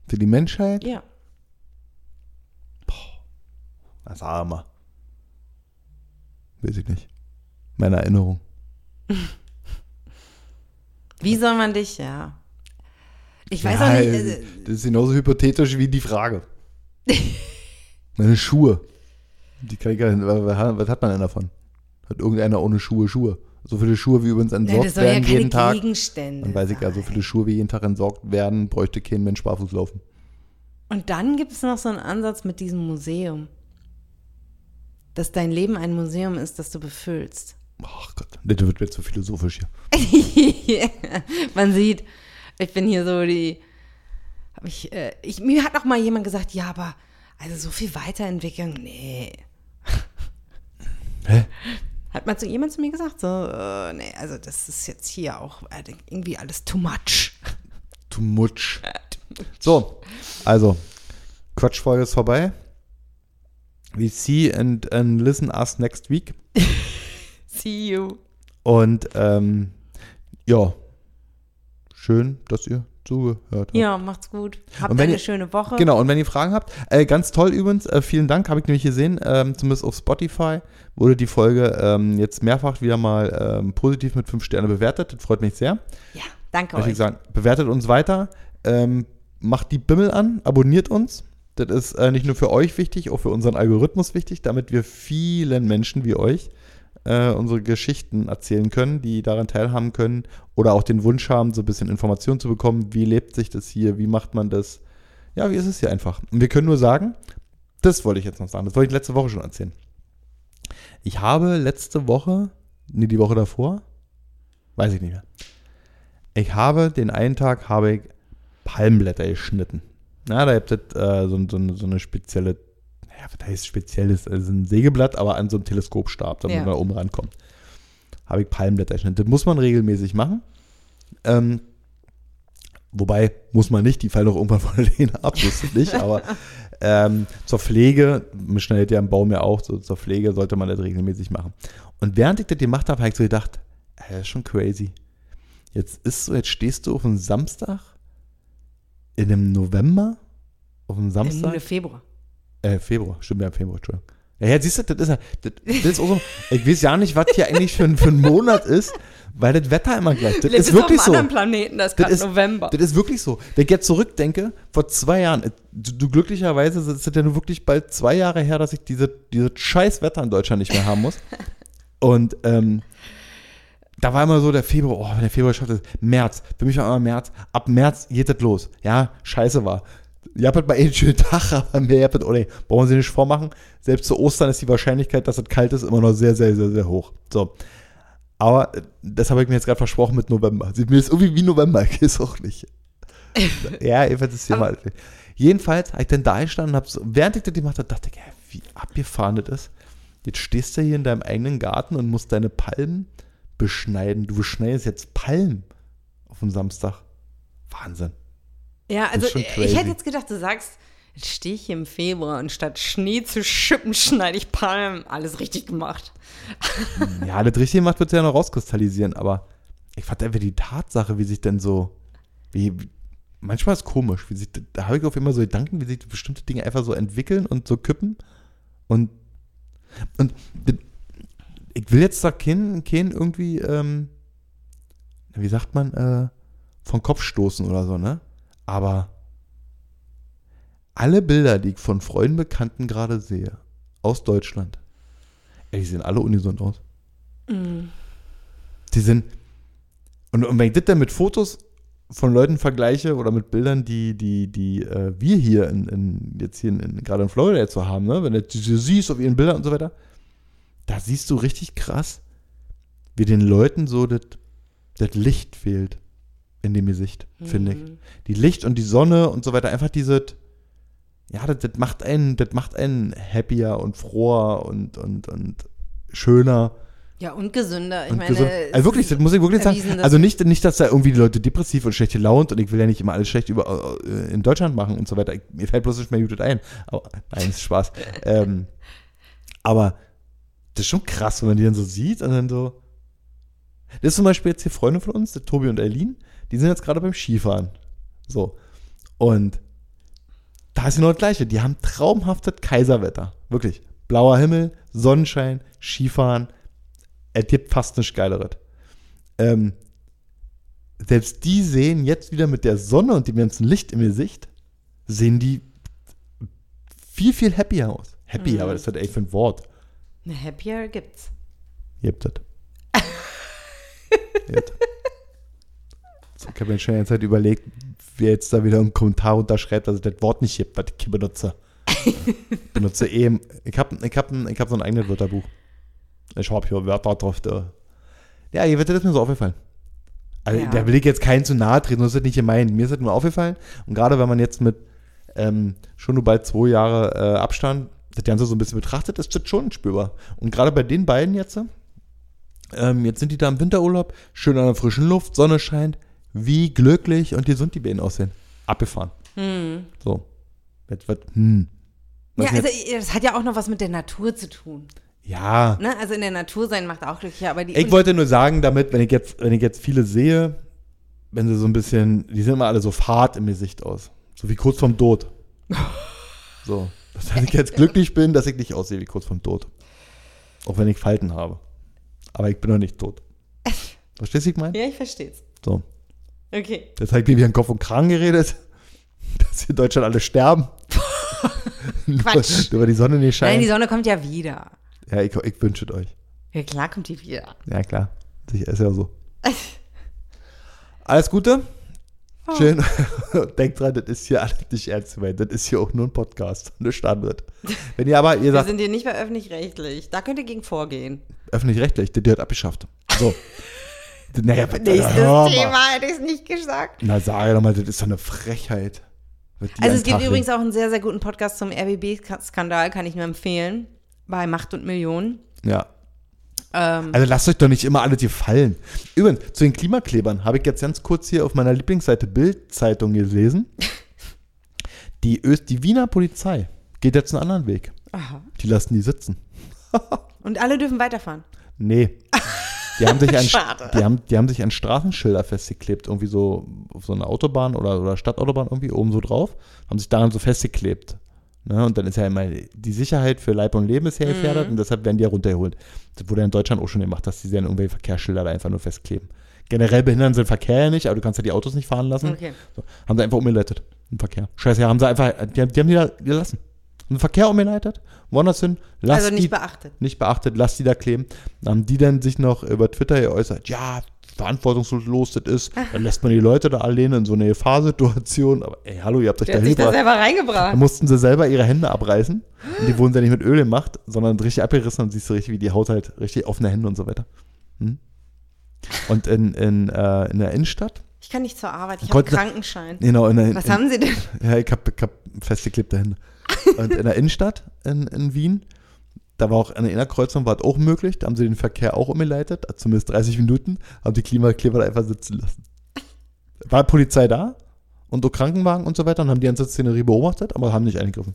Für die Menschheit? Ja. Das Armer. Weiß ich nicht. Meine Erinnerung. Wie soll man dich, ja. Ich weiß Ja, auch nicht. äh, Das ist genauso hypothetisch wie die Frage. Meine Schuhe. Die kann ich gar nicht, was hat man denn davon? Hat irgendeiner ohne Schuhe Schuhe? So viele Schuhe, wie übrigens entsorgt ja werden keine jeden Tag. Gegenstände. Dann weiß ich ja, so viele Schuhe, wie jeden Tag entsorgt werden, bräuchte kein Mensch barfuß laufen. Und dann gibt es noch so einen Ansatz mit diesem Museum. Dass dein Leben ein Museum ist, das du befüllst. Ach Gott, das wird mir zu philosophisch hier. Man sieht, ich bin hier so die. Hab ich, äh, ich, mir hat noch mal jemand gesagt, ja, aber also so viel Weiterentwicklung, nee. Hä? Hat mal zu jemand zu mir gesagt, so, äh, nee, also das ist jetzt hier auch äh, irgendwie alles too much. Too much. So, also, Quatschfolge ist vorbei. We see and, and listen us next week. See you. Und ähm, ja, schön, dass ihr zugehört habt. Ja, macht's gut. Habt eine ihr- schöne Woche. Genau, und wenn ihr Fragen habt, äh, ganz toll übrigens, äh, vielen Dank, habe ich nämlich gesehen, ähm, zumindest auf Spotify wurde die Folge ähm, jetzt mehrfach wieder mal ähm, positiv mit 5 Sterne bewertet. Das freut mich sehr. Ja, danke Möchte euch. ich sagen, bewertet uns weiter, ähm, macht die Bimmel an, abonniert uns. Das ist äh, nicht nur für euch wichtig, auch für unseren Algorithmus wichtig, damit wir vielen Menschen wie euch äh, unsere Geschichten erzählen können, die daran teilhaben können oder auch den Wunsch haben, so ein bisschen Informationen zu bekommen, wie lebt sich das hier, wie macht man das. Ja, wie ist es hier einfach? Und wir können nur sagen, das wollte ich jetzt noch sagen, das wollte ich letzte Woche schon erzählen. Ich habe letzte Woche, nee, die Woche davor, weiß ich nicht mehr. Ich habe den einen Tag habe ich Palmblätter geschnitten. Na, da habt ihr äh, so, so, so eine spezielle, ja, was heißt spezielles, also ein Sägeblatt, aber an so einem Teleskopstab, damit Ja. man da oben rankommt. Habe ich Palmblätter geschnitten. Das muss man regelmäßig machen. Ähm, Wobei, muss man nicht, die fallen doch irgendwann von alleine ab, wusste ich nicht, aber ähm, zur Pflege, man schneidet ja im Baum ja auch, so zur Pflege sollte man das regelmäßig machen. Und während ich das gemacht habe, habe ich so gedacht, das ist schon crazy. Jetzt ist so, jetzt stehst du auf einem Samstag, in einem November, auf einem Samstag. Ende Februar. Äh, Februar, stimmt ja, Februar, Entschuldigung. Ja, jetzt siehst du, das ist ja, das, das ist auch so, ich weiß ja nicht, was hier eigentlich für, ein- für ein Monat ist, weil das Wetter immer gleich, das Lebst ist wirklich auf so. einem anderen Planeten, das ist Das ist, November. das ist wirklich so. Wenn ich jetzt zurückdenke, vor zwei Jahren, äh, du, du glücklicherweise ist es ja nur wirklich bald zwei Jahre her, dass ich diese, diese scheiß Wetter in Deutschland nicht mehr haben muss. Und ähm, da war immer so der Februar, oh, wenn der Februar schafft es, März, für mich war immer März, ab März geht das los. Ja, scheiße war. Ihr habt halt mal einen schönen Tag, aber mehr habt oh nee, brauchen Sie nicht vormachen. Selbst zu Ostern ist die Wahrscheinlichkeit, dass es kalt ist, immer noch sehr, sehr, sehr, sehr hoch. So. Aber äh, das habe ich mir jetzt gerade versprochen mit November. Sieht mir jetzt irgendwie wie November, ich weiß auch nicht. ja, jedenfalls ist hier mal. Jedenfalls habe ich dann da gestanden und habe so, während ich das gemacht habe, dachte ich, ja, wie abgefahren das ist. Jetzt stehst du hier in deinem eigenen Garten und musst deine Palmen beschneiden. Du beschneidest jetzt Palmen auf dem Samstag. Wahnsinn. Ja, also ich hätte jetzt gedacht, du sagst, jetzt stehe ich hier im Februar und statt Schnee zu schippen, schneide ich Palmen. Alles richtig gemacht. Ja, das richtig gemacht wird ja noch rauskristallisieren, aber ich fand einfach die Tatsache, wie sich denn so, wie, manchmal ist es komisch, wie sich, da habe ich auf immer so Gedanken, wie sich bestimmte Dinge einfach so entwickeln und so kippen und, und ich will jetzt da keinen, keinen irgendwie, ähm, wie sagt man, äh, von Kopf stoßen oder so, ne? Aber alle Bilder, die ich von Freunden, Bekannten gerade sehe, aus Deutschland, ey, die sehen alle ungesund aus. Die sind. Und, und wenn ich das dann mit Fotos von Leuten vergleiche oder mit Bildern, die, die, die äh, wir hier in, in, jetzt hier in, in, gerade in Florida jetzt so haben, ne? wenn du so siehst auf ihren Bildern und so weiter, da siehst du richtig krass, wie den Leuten so das Licht fehlt in dem Gesicht, finde ich. Die Licht und die Sonne und so weiter, einfach diese, ja, das, das macht einen, das macht einen happier und froher und, und, und schöner. Ja, und gesünder. Ich Und meine, gesund. es also wirklich, das muss ich wirklich sagen. Also nicht, nicht, dass da irgendwie die Leute depressiv und schlecht gelaunt und ich will ja nicht immer alles schlecht über, äh, in Deutschland machen und so weiter. Ich, mir fällt bloß nicht mehr gut ein. Aber, nein, ist Spaß. ähm, aber das ist schon krass, wenn man die dann so sieht und dann so. Das ist zum Beispiel jetzt hier Freunde von uns, der Tobi und Eileen, die sind jetzt gerade beim Skifahren. So. Und da ist genau das Gleiche. Die haben traumhaftes Kaiserwetter. Wirklich. Blauer Himmel, Sonnenschein, Skifahren. Es gibt fast nichts Geileres. Ähm, selbst die sehen jetzt wieder mit der Sonne und dem ganzen Licht im Gesicht, sehen die viel, viel happier aus. Happy, Mhm. aber das halt echt für ein Wort. Eine Happier gibt's. Ihr. Jetzt. So, ich habe mir schon die ganze Zeit überlegt, wer jetzt da wieder einen Kommentar unterschreibt, dass es das Wort nicht gibt, was ich benutze. Ich benutze eben, ich habe ich hab, ich hab so ein eigenes Wörterbuch. Ich habe hier Wörter drauf. Da. Ja, hier wird das mir so aufgefallen. Also, Ja. da will ich jetzt keinen zu nahe treten, das ist nicht gemeint. Mir ist das nur aufgefallen. Und gerade wenn man jetzt mit ähm, schon nur bald zwei Jahre äh, Abstand das Ganze so ein bisschen betrachtet, ist das schon spürbar. Und gerade bei den beiden jetzt, ähm, jetzt sind die da im Winterurlaub, schön an der frischen Luft, Sonne scheint, wie glücklich und gesund die beiden aussehen. Abgefahren. So. Jetzt wird, hm. Was Ja, also das hat ja auch noch was mit der Natur zu tun. ja. Ne? Also in der Natur sein macht auch glücklicher, aber die Ich wollte nur sagen, damit, wenn ich jetzt, wenn ich jetzt viele sehe, wenn sie so ein bisschen, die sehen immer alle so fad im Gesicht aus. So wie kurz vorm Tod. So. Dass ich jetzt glücklich bin, dass ich nicht aussehe wie kurz vorm Tod. Auch wenn ich Falten habe. Aber ich bin noch nicht tot. Verstehst du, ich meine? ja, ich versteh's. So. Okay. Jetzt habe ich mir wie an Kopf und Kragen geredet. Dass in Deutschland alle sterben. Quatsch. Nur weil die Sonne nicht Nein, scheint. die Sonne kommt ja wieder. ja, ich, ich wünsche es euch. Ja, klar kommt die wieder. Ja, klar. Ist ja so. Alles Gute. Schön. Denkt dran, das ist hier alles nicht ernst gemeint. Das ist hier auch nur ein Podcast. Eine Standard. Wenn ihr aber, ihr Wir sagt, sind hier nicht mehr öffentlich-rechtlich. Da könnt ihr gegen vorgehen. öffentlich-rechtlich, das wird abgeschafft. So. naja, Nächstes hör mal. Thema hätte ich es nicht gesagt. Na, sag doch mal, das ist doch eine Frechheit. Was die Also an es gibt Tag übrigens auch einen sehr, sehr guten Podcast zum RBB-Skandal, kann ich nur empfehlen. Bei Macht und Millionen. Ja. Ähm, Also lasst euch doch nicht immer alle gefallen. Übrigens, zu den Klimaklebern habe ich jetzt ganz kurz hier auf meiner Lieblingsseite Bild-Zeitung gelesen. Die, Öst die Wiener Polizei geht jetzt einen anderen Weg. aha. Die lassen die sitzen. Und alle dürfen weiterfahren. Nee. Die haben sich an, die haben, die haben sich an Straßenschilder festgeklebt, irgendwie so auf so eine Autobahn oder, oder Stadtautobahn irgendwie oben so drauf, haben sich daran so festgeklebt. Ne? Und dann ist ja immer die Sicherheit für Leib und Leben ist ja gefährdet und deshalb werden die ja runtergeholt. Das wurde ja in Deutschland auch schon gemacht, dass die dann irgendwelche Verkehrsschilder da einfach nur festkleben. Generell behindern sie den Verkehr ja nicht, aber du kannst ja die Autos nicht fahren lassen. Okay. So, haben sie einfach umgeleitet im Verkehr. Scheiße, ja, haben sie einfach, die, haben- die haben die da gelassen. Haben den Verkehr umgeleitet, woanders hin, lass Also nicht die, beachtet. nicht beachtet, lass die da kleben. Dann haben die dann sich noch über Twitter geäußert, ja, verantwortungslos das ist, dann lässt man die Leute da alleine in so eine Gefahrsituation. Aber ey, hallo, ihr habt euch da sich da selber Da reingebracht. mussten sie selber ihre Hände abreißen. Und die wurden ja nicht mit Öl gemacht, sondern richtig abgerissen und siehst du richtig, wie die Haut halt richtig offene Hände und so weiter. Hm? Und in, in, äh, in der Innenstadt, Ich kann nicht zur Arbeit, ich habe Konnte- Krankenschein. genau, in der, Was in, haben Sie denn? Ja, ich hab, ich hab festgeklebte Hände. Und in der Innenstadt in, in Wien, da war auch eine Innerkreuzung, war es auch möglich. Da haben sie den Verkehr auch umgeleitet, zumindest 30 Minuten, haben die Klimakleber da einfach sitzen lassen. War Polizei da und so Krankenwagen und so weiter und haben die ganze Szenerie beobachtet, aber haben nicht eingegriffen.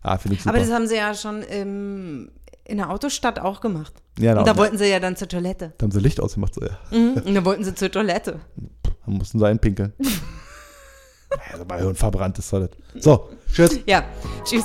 Ah, finde ich super. Aber das haben Sie ja schon im, in der Autostadt auch gemacht. ja, Und da da, wollten Sie ja dann zur Toilette. da haben sie Licht ausgemacht, so, ja. Mhm. Und da wollten Sie zur Toilette. Dann mussten sie einpinkeln. also bei Hirn verbrannt ist das. So, tschüss. Ja, tschüss.